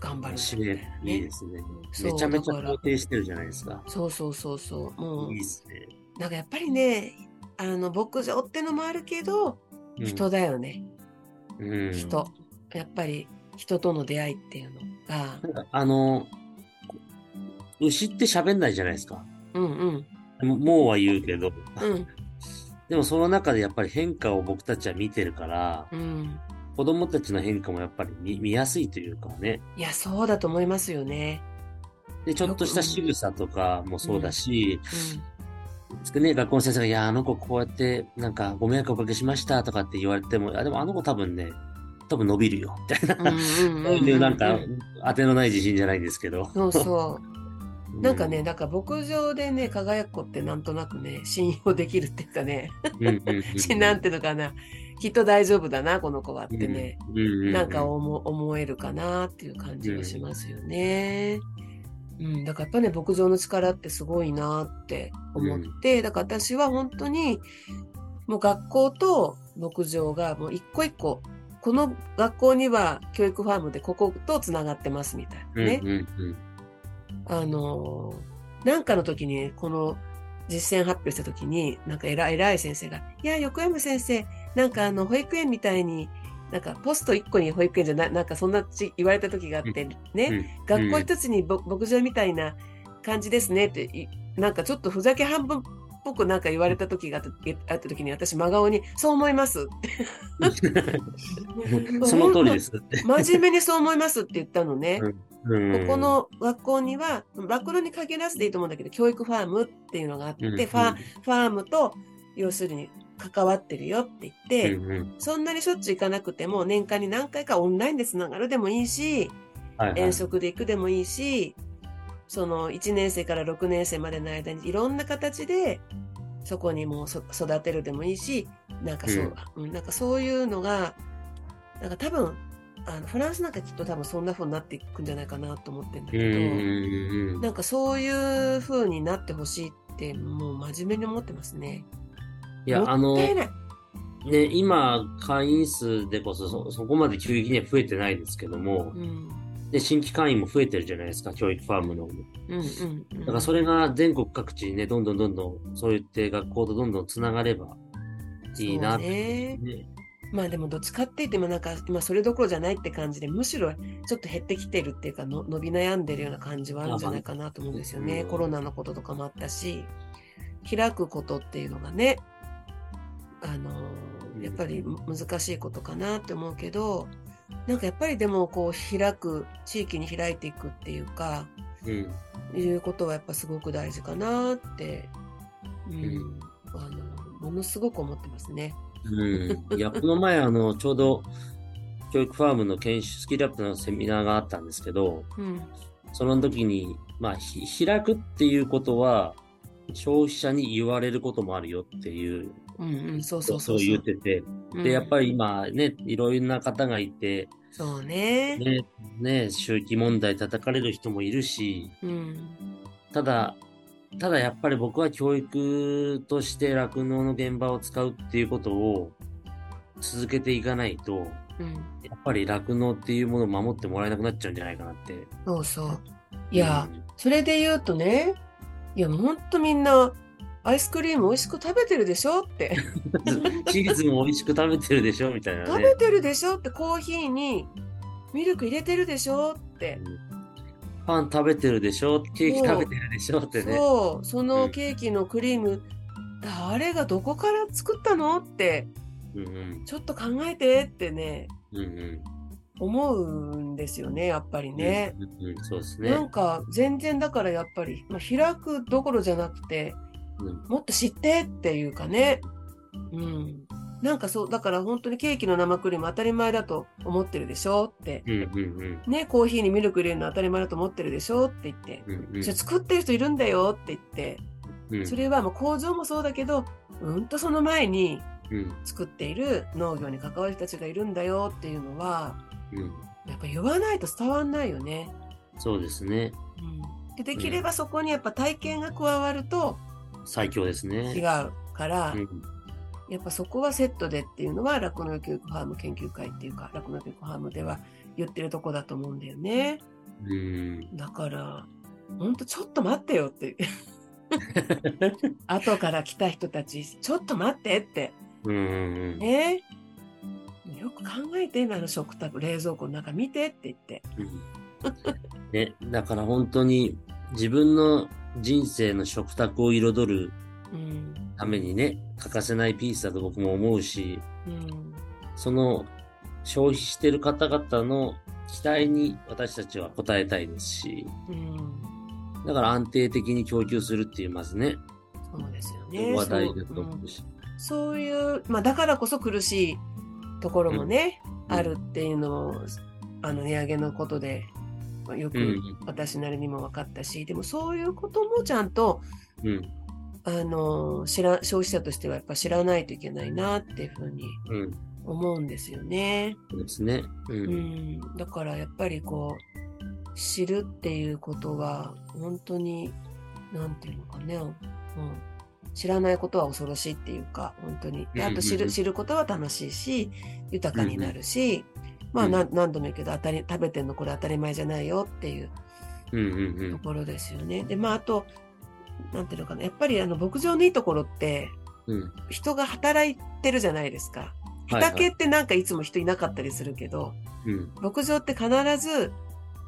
頑張るみたいな、ね。いいですね。そうめちゃめちゃ肯定してるじゃないですか。そうそうそうそう。もういいですね。なんかやっぱりね、あの、牧場ってのもあるけど、うん人だよね。うん。人。やっぱり人との出会いっていうのが、なんかあの、牛って喋んないじゃないですか。うんうん、ももうは言うけど。うん、でもその中でやっぱり変化を僕たちは見てるから、うん。子供たちの変化もやっぱり見見やすいというかね。いや、そうだと思いますよね。で、ちょっとした仕草とかもそうだし、うね、学校の先生が、いや、あの子こうやって、なんか、ご迷惑おかけしましたとかって言われても、あ、でもあの子多分ね、多分伸びるよ、みたいな。ん。う んそういうなんか、当てのない自信じゃないんですけど。そうそう。なんかね、だから牧場でね、輝く子ってなんとなくね、信用できるっていうかね、なんていうのかな、きっと大丈夫だな、この子はってね、なんか思思えるかなっていう感じがしますよね。うん、だからやっぱね、牧場の力ってすごいなって思って、だから私は本当に、もう学校と牧場がもう一個一個、この学校には教育ファームでこことつながってますみたいなね。うんうんうんあのーなんかの時に、この実践発表した時に、なんか偉い偉い先生が、いや、横山先生、なんかあの、保育園みたいになんかポスト1個に保育園じゃななんかそんなち言われた時があってね、学校一つにぼ牧場みたいな感じですねっていなんかちょっとふざけ半分っぽくなんか言われた時があったあった時に私真顔に「そう思います」っ てその通りですって。真面目にそう思いますって言ったのね。うんここの学校には、学校に限らずでいいと思うんだけど、教育ファームっていうのがあって、うんファファームと、要するに関わってるよって言って、そんなにしょっちゅう行かなくても、年間に何回かオンラインでつながるでもいいし、遠足で行くでもいいし、その1年生から6年生までの間にいろんな形で、そこにもうそ育てるでもいいし、なんかそう、うんなんかそういうのが、なんか多分、あのフランスなんかきっと多分そんな風になっていくんじゃないかなと思ってるんだうんけど、なんかそういう風になってほしいって、もう真面目に思ってますね。いや、あの。ね、今、会員数でこそそ、そこまで急激には増えてないですけどもう、ん。で、新規会員も増えてるじゃないですか、教育ファームの。うんうん、うん。だからそれが全国各地にね、どんどんどんどん、そう言って学校とどんどんつながればいいなってね。ね。まあでもどっちかって言ってもなんか今それどころじゃないって感じでむしろちょっと減ってきてるっていうかの伸び悩んでるような感じはあるんじゃないかなと思うんですよね。うんコロナのこととかもあったし開くことっていうのがねあのやっぱり難しいことかなって思うけどなんかやっぱりでもこう開く地域に開いていくっていうかうん。いうことはやっぱすごく大事かなって、うんうんあのものすごく思ってますね。うん。いや、この前、あの、ちょうど、教育ファームの研修、スキルアップのセミナーがあったんですけど、うんその時に、まあ、ひ開くっていうことは、消費者に言われることもあるよっていう、うんうん、そうそうそそうう言ってて、うんで、やっぱり今ね、いろんな方がいて、そうね。ね、ね、周期問題叩かれる人もいるし、うん。ただ、ただやっぱり僕は教育として酪農の現場を使うっていうことを続けていかないと、うん。やっぱり酪農っていうものを守ってもらえなくなっちゃうんじゃないかなって。そうそう。いや、それで言うとね、いや、ほんとみんな、アイスクリーム美味しく食べてるでしょって。う んチーズも美味しく食べてるでしょみたいなね食べ。てるでしょって、コーヒーにミルク入れてるでしょって。パン食べてるでしょ？ケーキ食べてるでしょ？ってね。そう、そうのんケーキのクリーム、誰がどこから作ったの？って、うんうん。ちょっと考えてってね、うんうん。思うんですよね、やっぱりね。うんうん。そうですね。なん。か全然だからやっぱり、まあ、開くどころじゃなくてうん。もっと知ってっていうかね。うんなんかそうだから本当にケーキの生クリーム当たり前だと思ってるでしょって。うんうんねコーヒーにミルク入れるの当たり前だと思ってるでしょって言って。うんうん。じゃあ作ってる人いるんだよって言って。うん。それはもう工場もそうだけどうんとその前にうん。作っている農業に関わる人たちがいるんだよっていうのはうん。やっぱ言わないと伝わんないよね。そうですね。うん、でできればそこにやっぱ体験が加わると最強です違うね。から、うんやっぱそこはセットでっていうのは酪農教育ファーム研究会っていうか酪農教育ファームでは言ってるとこだと思うんだよね。うん。だからほんとちょっと待ってよって 後から来た人たちちょっと待ってって。うんうんね。よく考えて今の食卓冷蔵庫の中見てって言って。うん。ね、だから本当に自分の人生の食卓を彩るうんためにね、欠かせないピースだと僕も思うし、うん。その消費してる方々の期待に私たちは応えたいですし、うん、だから安定的に供給するっていう、まずね、そうですよこね。こは大事だそういう、まあ、だからこそ苦しいところもね、うん。あるっていうのをあの値上げのことでまあよくうん。私なりにも分かったし、でもそういうこともちゃんとうん、あの知ら消費者としてはやっぱ知らないといけないなっていうふうにうん、思うんですよね。そうですね。う、うん。ん、だからやっぱりこう知るっていうことは本当になんていうのかね、うん、知らないことは恐ろしいっていうか本当に。であと知る知ることは楽しいし豊かになるし、まあうん。な何度も言うけど当たり食べてんのこれ当たり前じゃないよっていうところですよね。でまああとなんていうのかなやっぱりあの牧場のいいところって人が働いてるじゃないですか。はいはい畑ってなんかいつも人いなかったりするけど、うん。牧場って必ず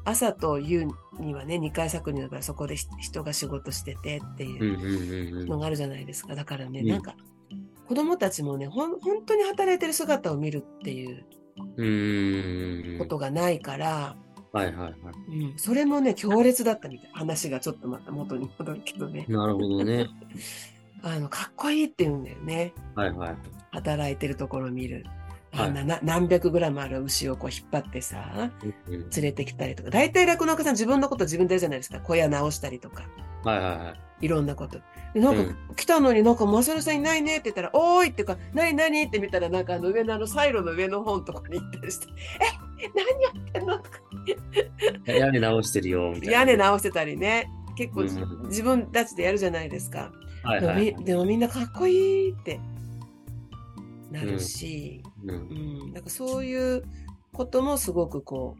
朝と夕にはね、2回作にだからそこでひ人が仕事しててってうん。いう。のがあるじゃないですか。だからね、うんなんか子供たちもね、ほん本当に働いてる姿を見るっていううん。ことがないから、はいはいはい。うん、それもね、強烈だったみたい。話がちょっとまた元に戻るけどね。なるほどね。あの、かっこいいって言うんだよね。はいはい。働いてるところを見る。はいあんな、な何百グラムある牛をこう引っ張ってさ、連れてきたりとか。大体酪農家さん自分のこと自分でやるじゃないですか。小屋直したりとか。はいはいはい。いろんなこと。でなんか、うん来たのになんか、マサルさんいないねって言ったら、おーいっていうか、何何って見たら、なんかあの上のあのサイロの上の方のところに行ったりして、え、何やってんのとか。屋根直してるよ、みたいな。屋根直してたりね。結構自分たちでやるじゃないですか。でもはいはい。みでもみんなかっこいいってなるし、う。うんん、なんかそういうこともすごくこ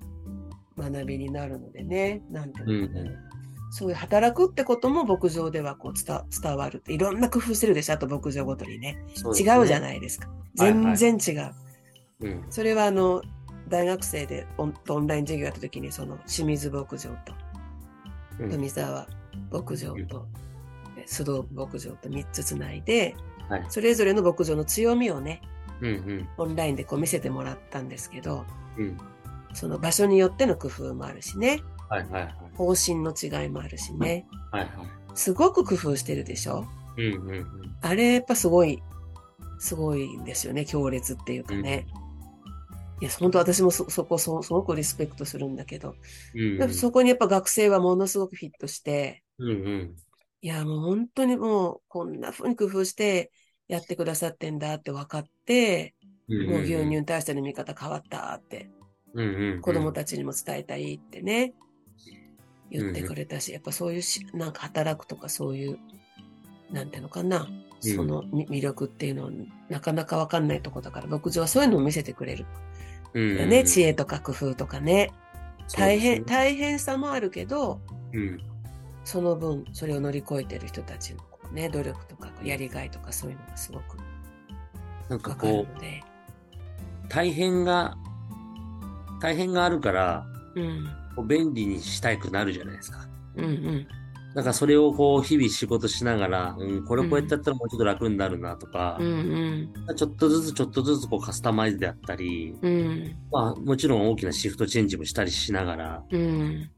う学びになるのでね、なんていうのかな、うんそういう働くってことも牧場ではこう伝伝わるっていろんな工夫してるでしょ、あと牧場ごとにね。違うじゃい。ないですか。はいはい全然違う。うん。それはあの大学生でオンオンライン授業やった時にその清水牧場とうん富沢牧場と須藤牧場と3つつないで、はいそれぞれの牧場の強みをねうんうん。オンラインでこう見せてもらったんですけどうん。その場所によっての工夫もあるしねはいはいはい。方針の違いもあるしねはいはい。すごく工夫してるでしょ？うんうんうん。あれやっぱすごいすごいんですよね強烈っていうかね。いや本当私もそそこそすごくリスペクトするんだけど、うんでもそこにやっぱ学生はものすごくフィットしてうんうん。いや、もう本当にもうこんな風に工夫してやってくださってんだって分かって、うんもう牛乳に対しての見方変わったって、うんうん。子供たちにも伝えたいってね、言ってくれたし、やっぱそういうし、なんか働くとかそういう、なんていうのかな、そのみ魅力っていうのはなかなか分かんないとこだから、牧場はそういうのを見せてくれる。うんうん。ね、知恵とか工夫とかね、大変、大変さもあるけど、うん。その分、それを乗り越えてる人たちのね、努力とかやりがいとかそういうのがすごくなんかわかるこので。う、大変が、大変があるから、うん。こう便利にしたくなるじゃないですか。うんうん。なんかそれをこう、日々仕事しながら、うん、これこうやってやったらもうちょっと楽になるなとかう、んちょっとずつちょっとずつこうカスタマイズであったり、うん。うん。まあもちろん大きなシフトチェンジもしたりしながら、うん。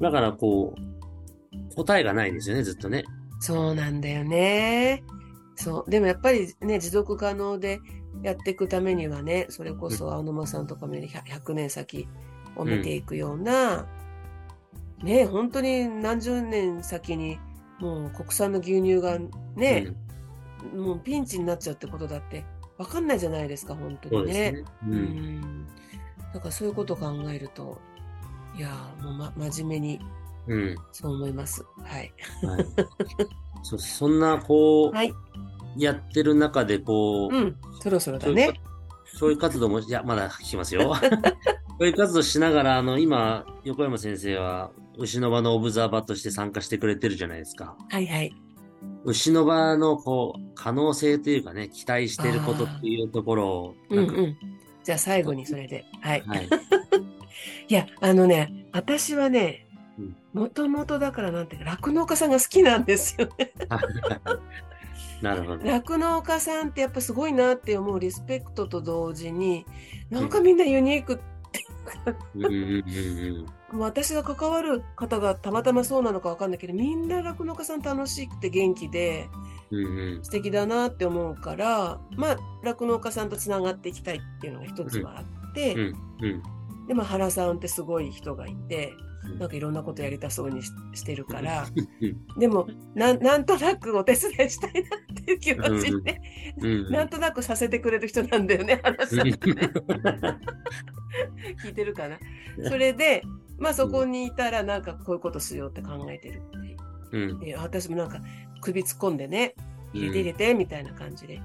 だからこう、答えがないんですよね、ずっとね。そうなんだよね。そう。でもやっぱりね、持続可能でやっていくためにはね、それこそ青沼さんとかもね 100, 100年先を見ていくような、ね、本当に何十年先にもう国産の牛乳がね、もうピンチになっちゃうってことだってわかんないじゃないですか、本当にね。ですね。う。うんん。だからそういうことを考えると、いやーもう、ま、真面目にうん。そう思います。はい。はい。そそんな、こう、はい。やってる中で、こう、うん。そろそろだね。そういう活動も、いや、まだ聞きますよ。そういう活動しながら、あの、今、横山先生は、牛の場のオブザーバーとして参加してくれてるじゃないですか。はいはい。牛の場の、こう、可能性というかね、期待してることっていうところを、うんうん。じゃあ最後にそれで。はい。はい。いや、あのね、私はねうん、もともとだからなんていうか、酪農家さんが好きなんですよね。なるほど。酪農家さんってやっぱすごいなって思うリスペクトと同時に、なんかみんなユニーク私が関わる方がたまたまそうなのかわかんないけど、みんな酪農家さん楽しくて元気で。素敵だなって思うから、まあ、酪農家さんとつながっていきたいっていうのが一つはあって。でも原さんってすごい人がいて、うんなんかいろんなことやりたそうにししてるから、うん。でもなん、なんとなくお手伝いしたいなっていう気持ちで、うん。なんとなくさせてくれる人なんだよね、原さん。ね。聞いてるかな。それで、まあそこにいたらなんかこういうことしようって考えてるってう。ん。で私もなんか首突っ込んでね、うん。入れて入れてみたいな感じで。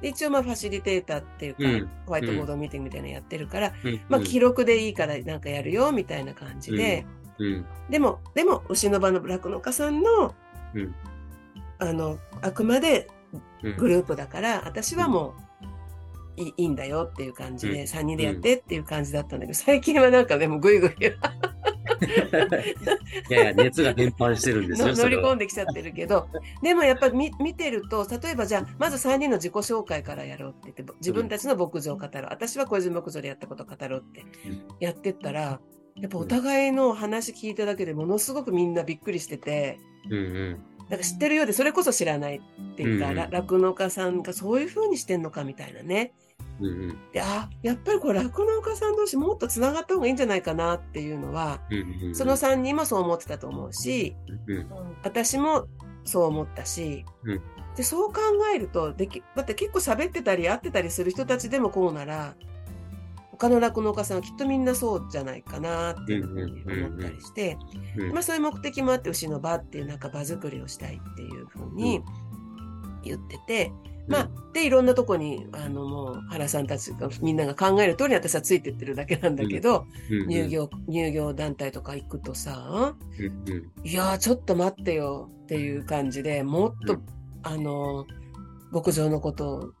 で一応まあファシリテーターっていうか、うん。ホワイトボードミーティングみたいなのやってるから、うん。まあ記録でいいからなんかやるよみたいな感じで、うん。でも、でも、牛の場の酪農家さんの、うん。あの、あくまでうん。グループだから、私はもう、いいいいんだよっていう感じで、うん。3人でやってっていう感じだったんだけど、最近はなんかでもぐいぐいいやいや、熱が伝播してるんですよ、の 乗り。込んできちゃってるけど、でもやっぱ見見てると、例えばじゃあ、まず3人の自己紹介からやろうって言って、自分たちの牧場を語ろう。私は小泉牧場でやったことを語ろうってうん。やってったら、やっぱお互いの話聞いただけでものすごくみんなびっくりしてて、うんうん。なんか知ってるようでそれこそ知らないっていうか、うんら酪農家さんがそういう風にしてんのかみたいなね。うんうんで、あ、やっぱりこれ酪農家さん同士もっとつながった方がいいんじゃないかなっていうのは、うんうん。その3人もそう思ってたと思うし、うん私もそう思ったし、うんでそう考えるとできだって結構喋ってたり会ってたりする人たちでもこうなら他の酪農家さんはきっとみんなそうじゃないかなっていうふうに思ったりして、うん。まあ、そういう目的もあって牛の場っていうなんか場作りをしたいっていうふうに言ってて、まあ、でいろんなとこにあのもう原さんたちがみんなが考える通りに私はついてってるだけなんだけど、うん。うん乳業乳業団体とか行くとさうんうん。いやーちょっと待ってよっていう感じでもっと、うん。あの牧場のこと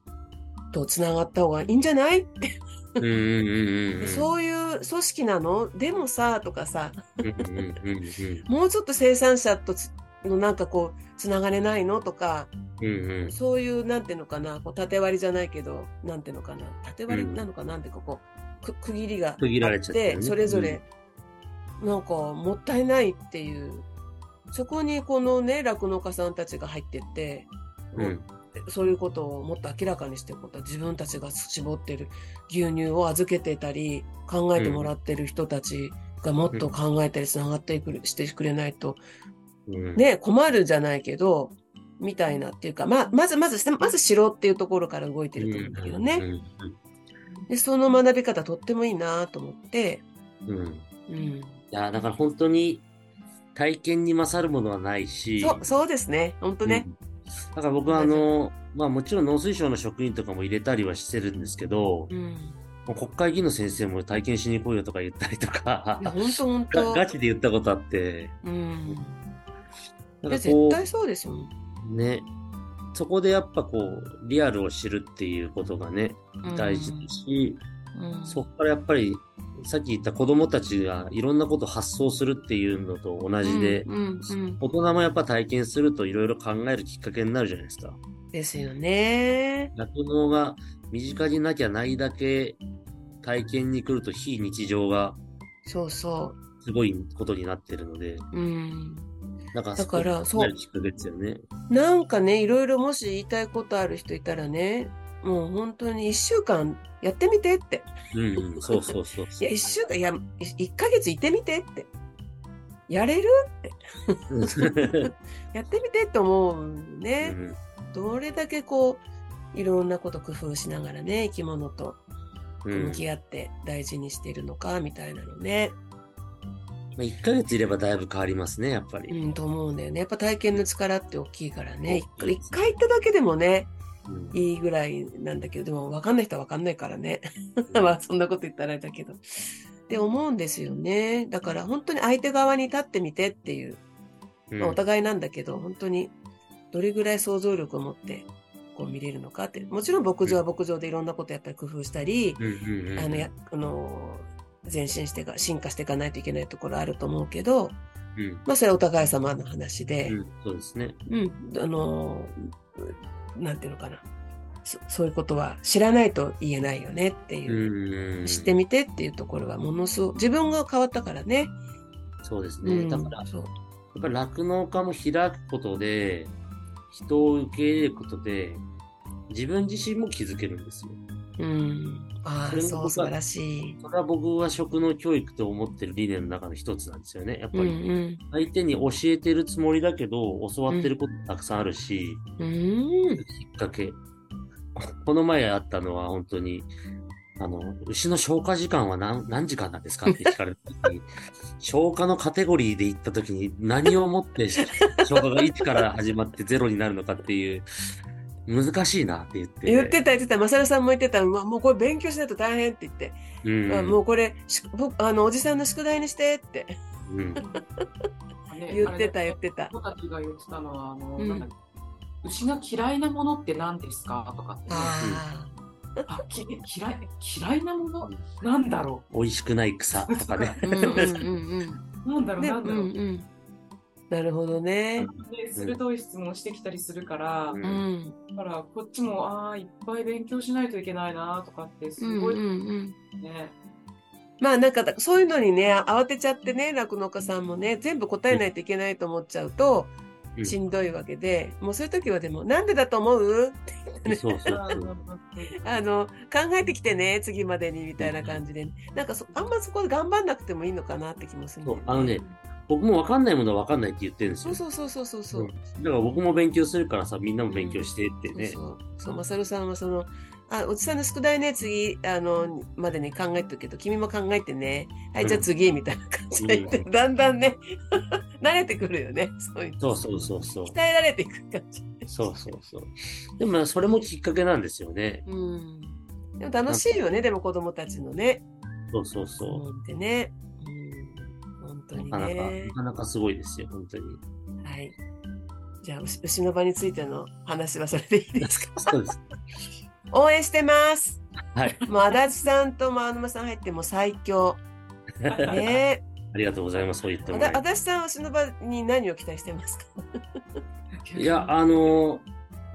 とつながった方がいいんじゃないって、うんうんうんうん。そういう組織なの？でもさとかさ。うんうんうんうんもうちょっと生産者とつのなんかこうつながれないの？とか。うんうん。そういうなんていうのかな？こう縦割りじゃないけどなんていうのかな？縦割りうんなのかなんていうかこ？うく区切りがあ区切られちゃってね。てそれぞれなんかもったいないっていう。そこにこのね酪農家さんたちが入ってって、うんそういうことをもっと明らかにしていくこと自分たちが絞ってる牛乳を預けてたり考えてもらってる人たちがもっと考えたりつながってくるしてくれないとうん。ね、困るじゃないけど、みたいなっていうか、まあ、まずまず、まずしろっていうところから動いてると思うんだけどね。で、その学び方とってもいいなと思って、うん。うん。いうん。や、だから本当に体験に勝るものはないし。そう、そうですね。本当ね。うんだから僕はあの、まあもちろん農水省の職員とかも入れたりはしてるんですけど、うん。国会議員の先生も体験しに来いよとか言ったりとか本当本が当 ガチで言ったことあって、うん。絶対そうですよ。う、ね、そこでやっぱこう、リアルを知るっていうことがね、うん大事だし、うん。そこからやっぱり、さっき言った子供たちがいろんなことを発想するっていうのと同じで、うん、うん、うん。大人もやっぱ体験するといろいろ考えるきっかけになるじゃないですか。ですよね。酪農が身近になきゃないだけ体験に来ると非日常がそうそすごいことになってるので、う。うん。なんかだからそこになるきっかけですよね。なんかね、いろいろもし言いたいことある人いたらね、もう本当に一週間やってみてって。うんうん、そうそうそういや、そう。一週間、いや、い一ヶ月いてみてって。やれる やってみてって思ううね。んどれだけこう、いろんなこと工夫しながらね、生き物とうん向き合って大事にしているのか、みたいなのね。まあ、1ヶ月いればだいぶ変わりますね、やっぱり。うん、と思うんだよね。やっぱ体験の力って大きいからね。一大きい一回行っただけでもね、うんいいぐらいなんだけど、でも分かんない人は分かんないからね。まあそんなこと言ったらあれだけど。って思うんですよね。だから本当に相手側に立ってみてっていう、うんまあ、お互いなんだけど、本当にどれぐらい想像力を持ってこう見れるのかって。もちろん牧場は牧場でいろんなことやっぱり工夫したり、あのや、あの、前進してか、進化していかないといけないところあると思うけど、うんまあそれはお互い様の話で、うんそうですね。うん、あの、なんていうのかな。そそういうことは知らないと言えないよねってういう、ん知ってみてっていうところはものすごく、自分が変わったからね。そうですね。うん、だから、やそう。っぱり酪農家も開くことで、人を受け入れることで、自分自身も気づけるんですよ。うん。ああ、そう、素晴らしい。それは僕は食の教育と思ってる理念の中の一つなんですよね。やっぱうんり、相手に教えてるつもりだけど、教わってることたくさんあるし、うん。うん。きっかけ。この前あったのは本当に、あの、牛の消化時間は何何時間なんですかって聞かれた時に、消化のカテゴリーで言った時に何をもって消化が1から始まって0になるのかっていう、難しいなって言って。言ってた言ってた、マサルさんも言ってた、うわもうこれ勉強しないと大変って言って、うん。あもうこれ、し僕あの、おじさんの宿題にしてってうん。言ってた言ってた。子たちが言ってたのは、あの、うん牛が嫌いなものって何ですか？とかって、ああき嫌い嫌いなもの？なんだろ美味しくない草とかね。うんうんうんうん。うなんだろうでなんだろう、うんうん。なるほどね。ね鋭い質問してきたりするから、うん。うん。だからこっちもああいっぱい勉強しないといけないなとかってすごいうんうんうん。ね、まあなんかそういうのにね慌てちゃってね酪農家さんもね全部答えないといけないと思っちゃうとうん。しんどいわけで、もうそういう時はでもなんでだと思う？そうそう あの考えてきてね次までにみたいな感じで、なんかそあんまそこで頑張んなくてもいいのかなって気もするんだよそうあのね、僕も分かんないものは分かんないって言ってるんですよ。そうそうそうそうそうだから僕も勉強するからさ、みんなも勉強してってね。そうそうそう。マサルさんはそのあおじさんの宿題ね次あのまでに考えてるけど君も考えてね。はいじゃあ次みたいな感じでうだんだんね 慣れてくるよねそういうそうそうそうそう。鍛えられていく感じ。そうそうそう。でもそれもきっかけなんですよね。うん。でも楽しいよねでも子供たちのね。そうそう質そう。問ってね当になかなか、ね。なかなかすごいですよ、本当に。はい。じゃあ牛牛の場についての話はそれでいいですか？そうです。応援してます。はい。もう足立さんと真沼さん入ってもう最強。ね。ありがとうございます、そう言ってあもら足立さんは牛の場に何を期待してますか？いや、あの、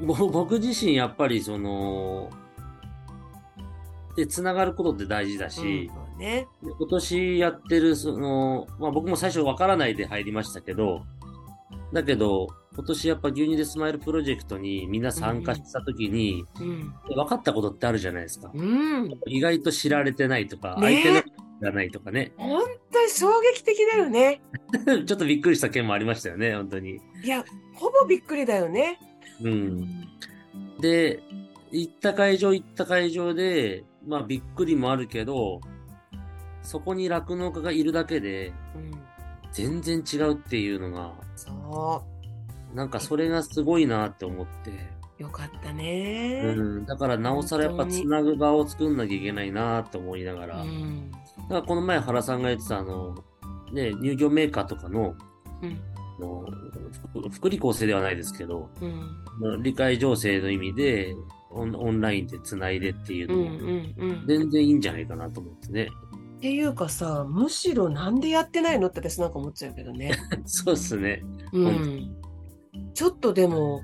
ぼ僕自身やっぱりその、で、つながることって大事だし、うんねで今年やってる、その、まあ僕も最初わからないで入りましたけど、だけど、今年やっぱ牛乳でスマイルプロジェクトにみんな参加したときに、うん、分かったことってあるじゃないですか。うん、意外と知られてないとか、ね相手の知らないとかね。本当に衝撃的だよね ちょっとびっくりした件もありましたよね、本当に。いやほぼびっくりだよねうん。で、行った会場行った会場で、まあびっくりもあるけど、そこに酪農家がいるだけで、うん、全然違うっていうのが、そなんかそれがすごいなって思って。うよかったね。うん。だからなおさらやっぱつなぐ場を作んなきゃいけないなって思いながら。うん。だからこの前原さんが言ってたあの、ね、乳業メーカーとかの、うん。あの福福利厚生ではないですけど、うん。理解情勢の意味でオンオンラインでつないでっていううんのも全然いいんじゃないかなと思ってね。っていうかさむしろなんでやってないのって私なんか思っちゃうけどね そうっすね。うんちょっとでも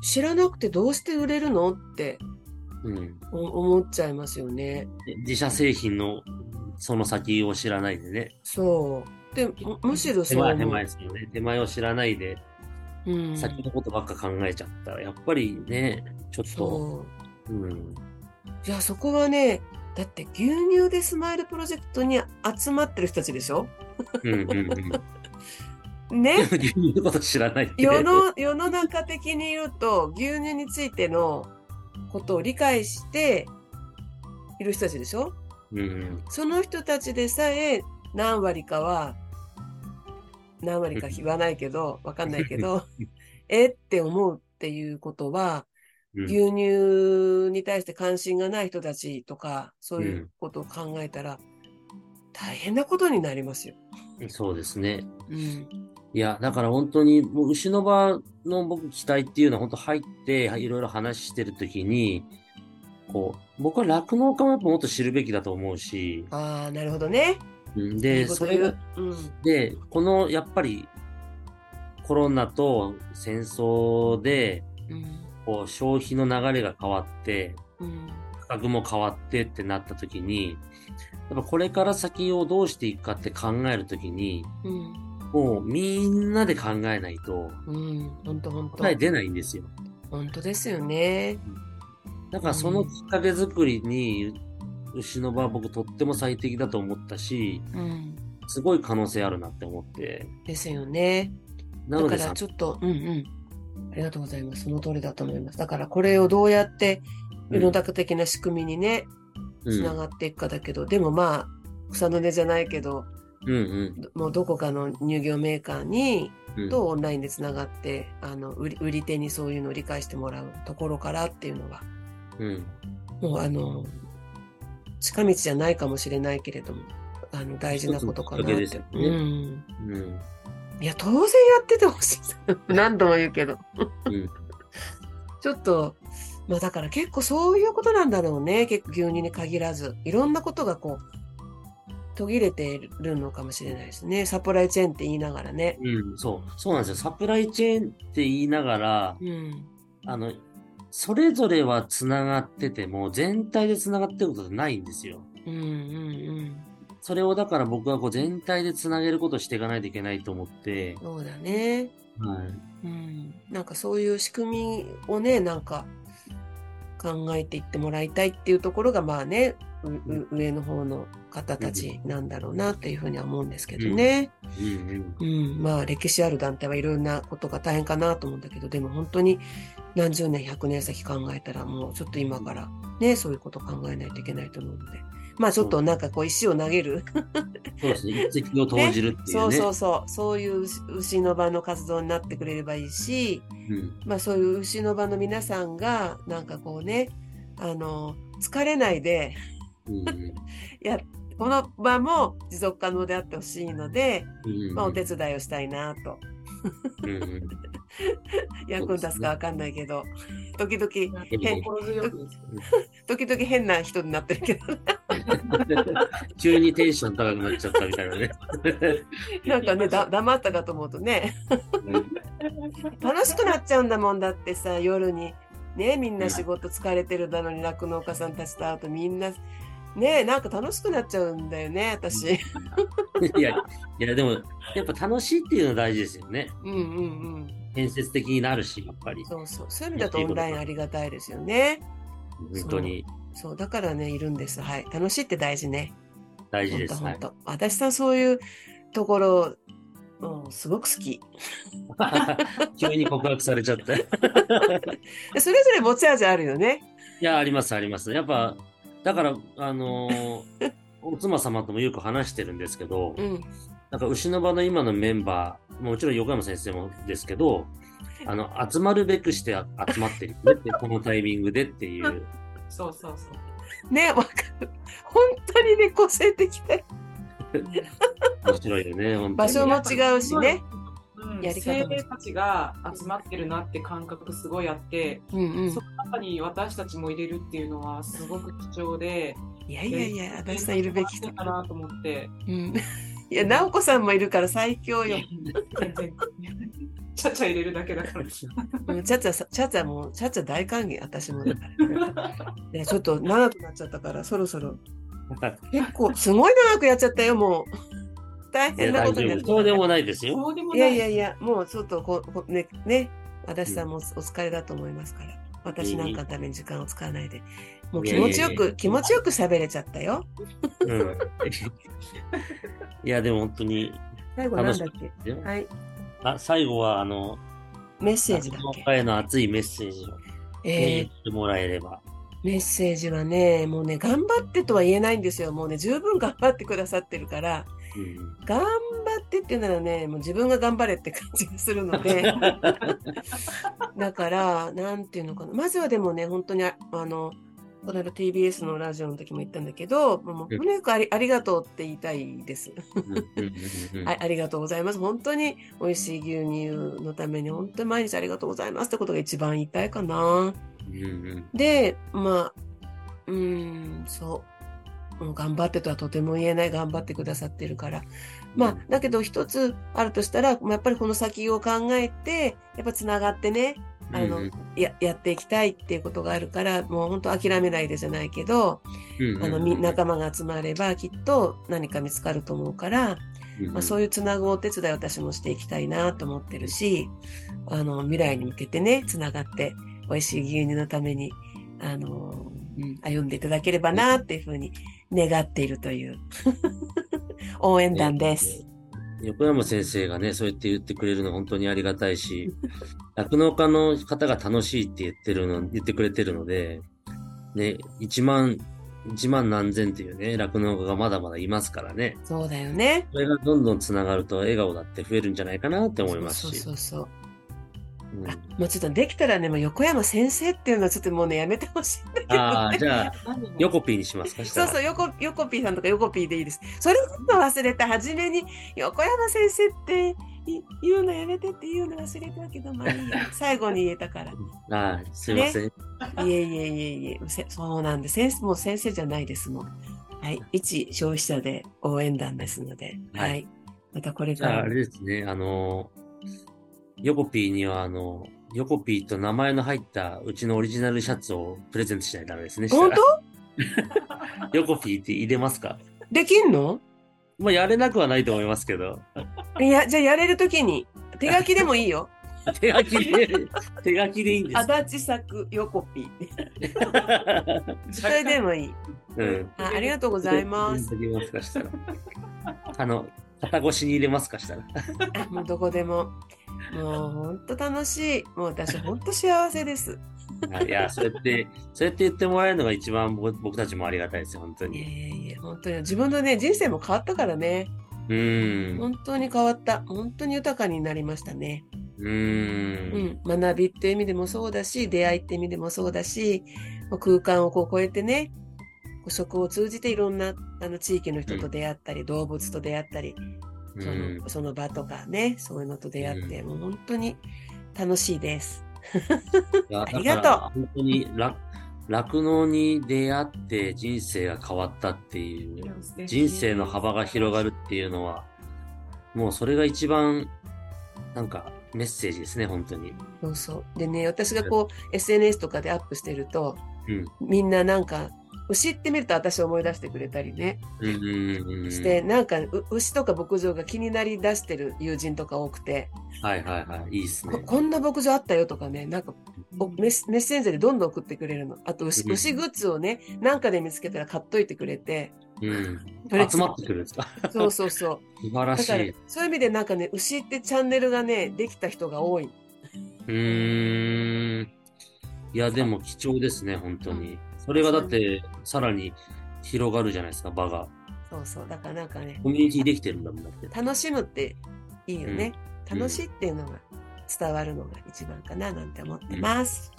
知らなくてどうして売れるのってうん。お思っちゃいますよね自社製品のその先を知らないでね。そうでむむしろ手前、手前ですよね。手前を知らないで、うん先のことばっか考えちゃったら、やっぱりね、ちょっと、そううん。いやそこはねだって牛乳でスマイルプロジェクトに集まってる人たちでしょ？うんうんうん。ね？牛乳のこと知らないって。世の世の中的に言うと牛乳についてのことを理解している人たちでしょ？うん。その人たちでさえ何割かは何割か言わないけどわかんないけど えって思うっていうことはうん牛乳に対して関心がない人たちとかそういうことを考えたら大変なことになりますよ。そうですね。うん。いや、だから本当に、もう牛の場の僕期待っていうのは本当入って、いろいろ話してるときに、こう、僕は酪農家もやっぱもっと知るべきだと思うし、ああなるほどね。で、それが、うん。で、この、やっぱり、コロナと戦争で、うんこう、消費の流れが変わって、うん価格も変わってってなったときに、やっぱこれから先をどうしていくかって考えるときに、うんもうみんなで考えないとうん本当本当答え出ないんですよ。本当ですよね。だからそのきっかけ作りに、牛の場は僕とっても最適だと思ったし、うんすごい可能性あるなって思って。ですよね。なのでさだから、ちょっと、うんうん。ありがとうございます。その通りだと思います。だからこれをどうやって世の中的な仕組みにね、うん、つながっていくかだけど、でもまあ、草の根じゃないけど、うんうんどもうどこかの乳業メーカーに、うん。とオンラインでつながって、あの、売り売り手にそういうのを理解してもらうところからっていうのは、うん。もうあの、近道じゃないかもしれないけれども、あの、大事なことかなって。いや、当然やっててほしい。何度も言うけど。うん。ちょっと、まあだから結構そういうことなんだろうね。結構牛乳に限らず。いろんなことがこう、途切れてるのかもしれないですね。サプライチェーンって言いながらね。うん、そう。そうなんですよ。サプライチェーンって言いながら、うん。あの、それぞれは繋がってても、全体で繋がってることってないんですよ。うんうんそれをだから僕はこう全体で繋げることをしていかないといけないと思ってうん。、そうだね。はい。うん。なんかそういう仕組みをね、なんか考えていってもらいたいっていうところが、まあね、上の方の方たちなんだろうなっていうふうには思うんですけどね。うんうん。うん、まあ歴史ある団体はいろんなことが大変かなと思うんだけど、でも本当に何十年、百年先考えたらもうちょっと今からね、そういうこと考えないといけないと思うので。まあちょっとなんかこう石を投げる。そうですね。一石を投じるっていうね。そうそうそう。そういう牛の場の活動になってくれればいいし、うん。まあそういう牛の場の皆さんがなんかこうね、あの、疲れないで、や、この場も持続可能であってほしいので、うんうんまあお手伝いをしたいなと。役に立つかわかんないけど、時々、変。時々変な人になってるけど、急にテンション高くなっちゃったみたいなね。なんかね、だ黙ったかと思うとね、楽しくなっちゃうんだもんだってさ、夜に。ね、みんな仕事疲れてるだのに酪農家さんたちと会うとみんな、ね、なんか楽しくなっちゃうんだよね、私。いや、いやでも、やっぱ楽しいっていうのは大事ですよね。うんうんうん。建設的になるし、やっぱり。そうそう。そういう意味だとオンラインありがたいですよね。本当にそう、だからね、いるんです。はい。楽しいって大事ね。大事です。はい本当本当。私さんそういうところ、うん、すごく好き。急に告白されちゃって。でそれぞれ持ち味あるよね。いや、あります、あります。やっぱ、だから、あのー お妻様ともよく話してるんですけど、うん。なんか牛の場の今のメンバー、もちろん横山先生もですけど、あの、集まるべくしてあ集まってるって、このタイミングでっていう。そうそうそう。ね、わかる。本当にね、個性的で。面白いよね、本当に。場所も違うしね。うん、やり方も精霊たちが集まってるなって感覚すごいあって、うんうんそ。の中に私たちも入れるっていうのはすごく貴重で、いやいやいや、私さんいるべき人。かなと思って。うん。いや、直子さんもいるから最強よ。全然。ちゃちゃ入れるだけだから。うんちゃちゃさ、ちゃちゃもう、ちゃちゃ大歓迎、私もだから。い や、ちょっと長くなっちゃったから、そろそろ。結構、すごい長くやっちゃったよ、もう。大変な。ことになっちゃっそうでもないですよ。いい。やいやいや、もうちょっとこう、こね、ね、私さんもお疲れだと思いますから。私なんかのために時間を使わないで。もう気持ちよく、気持ちよく喋れちゃったよ。うん。いや、でも本当に、最後なんだっけ？よはい。あ最後は、あの、メッセージだっけ？の熱いメッセージを、ね、えー言ってもらえれば。メッセージはね、もうね、頑張ってとは言えないんですよ。もうね、十分頑張ってくださってるから、うん頑張ってっていうならね、もう自分が頑張れって感じがするので、だから、なんていうのかな。まずはでもね、本当にあ、あの、この間 TBS のラジオの時も言ったんだけど、もう、とにかくありがとうって言いたいです。あありがとうございます。本当に美味しい牛乳のために本当に毎日ありがとうございますってことが一番言いたいかな。で、まあ、うーん、そう頑張ってとはとても言えない。頑張ってくださってるから。まあ、だけど一つあるとしたら、まあやっぱりこの先を考えて、やっぱつながってね、あの、うんや、やっていきたいっていうことがあるから、もう本当諦めないでじゃないけど、うんあの、み仲間が集まればきっと何か見つかると思うから、まあ、そういうつなぐお手伝いを私もしていきたいなと思ってるし、あの、未来に向けてね、つながって、美味しい牛乳のために、あの、うん歩んでいただければなっていうふうに願っているという 応援団です。横山先生がね、そうやって言ってくれるの本当にありがたいし、酪農家の方が楽しいって言ってるの、言ってくれてるので、ね、1万、1万何千っていうね、酪農家がまだまだいますからね。そうだよね。それがどんどんつながると笑顔だって増えるんじゃないかなって思いますし。そうそうそう。うんあもうちょっとできたらね、もう横山先生っていうのはちょっともうね、やめてほしいんだけど、ね。ああ、じゃあ、横ピーにしますかしたらそうそう、横、横 P さんとか横 P でいいです。それちょっと忘れた。初めに、横山先生ってい言うのやめてって言うの忘れたけど、まあいいや。最後に言えたから。ああ、すいません。いえいえいえいえ、せそうなんで、先生、もう先生じゃないですもん。はい。一消費者で応援団ですので、は。はいいまたこれじゃあ、あからも。れですね、あの、横ピーには、あの、横ピーと名前の入ったうちのオリジナルシャツをプレゼントしないとダメですね。本したら横ピーって入れますか？当できんの？まあ、やれなくはないと思いますけど。いや、じゃあやれるときに、手書きでもいいよ。手書きで、手書きでいいんです足立作横 P。それでもいい。うん。あありがとうございます。あの、肩越しに入れますかしたら。あ もうどこでも。もう本当楽しい。もう私本当幸せです。いや、そうやって、そうやって言ってもらえるのが一番僕僕たちもありがたいですよ、本当に。いやいや、本当に自分のね、人生も変わったからね。うーん。本当に変わった。本当に豊かになりましたね。うー。うんん。学びっていう意味でもそうだし、出会いっていう意味でもそうだし、空間をこう超えてね、食を通じていろんなあの地域の人と出会ったり、動物と出会ったり、そうん。のその場とかね、そういうのと出会って、もう本当に楽しいです。ありがとう。本当に楽酪農に出会って人生が変わったっていう、人生の幅が広がるっていうのは、もうそれが一番、なんかメッセージですね、本当に。そうそう。でね、私がこう、SNS とかでアップしてると、うん。みんななんか、牛って見ると私を思い出してくれたりね、うんうんうんうん。して、なんか、う牛とか牧場が気になり出してる友人とか多くて、はいはいはい、いいですね。ここんな牧場あったよとかね、なんかおメッメッセンジャーでどんどん送ってくれるの。あと牛、うん牛グッズをね、なんかで見つけたら買っといてくれて、うん。集まってくるんですか？そうそうそう。素晴らしい。、そういう意味でなんかね、牛ってチャンネルがね、できた人が多い。うーん。いや、でも貴重ですね、本当に。それがだって、さらに広がるじゃないですか、場が。そうそう。だからなんかね、コミュニティできてるんだもんだって。楽しむっていいよね。うん楽しいっていうのが伝わるのが一番かななんて思ってます。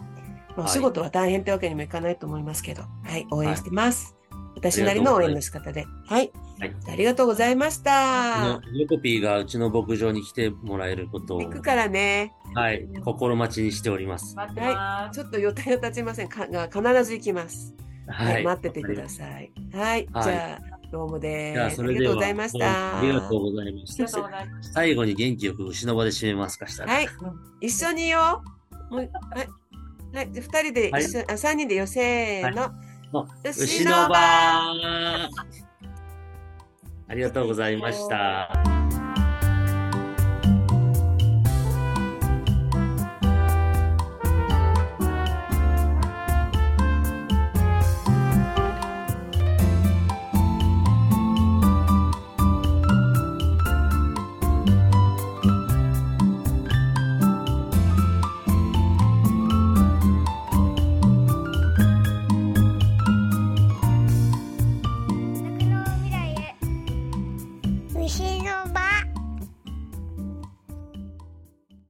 まあ、おはい仕事は大変ってわけにもいかないと思いますけど、はい、応援してます。私なりの応援の仕方で。はい。はいありがとうございましたヨコピーがうちの牧場に来てもらえることを行、くからね、はい、心待ちにしております。待ってます。ちょっと予定が立ちませんかが、必ず行きます。はい、待っててください。はい、はいじゃあ、どうもです。ありがとうございました。ありがとうございました。最後に元気よく牛の場で締めますかしたら。はい、一緒によ。もう、はい。はい、じゃあ二人で一緒、あ、三人でよ、せーの。の牛牛の場ありがとうございました。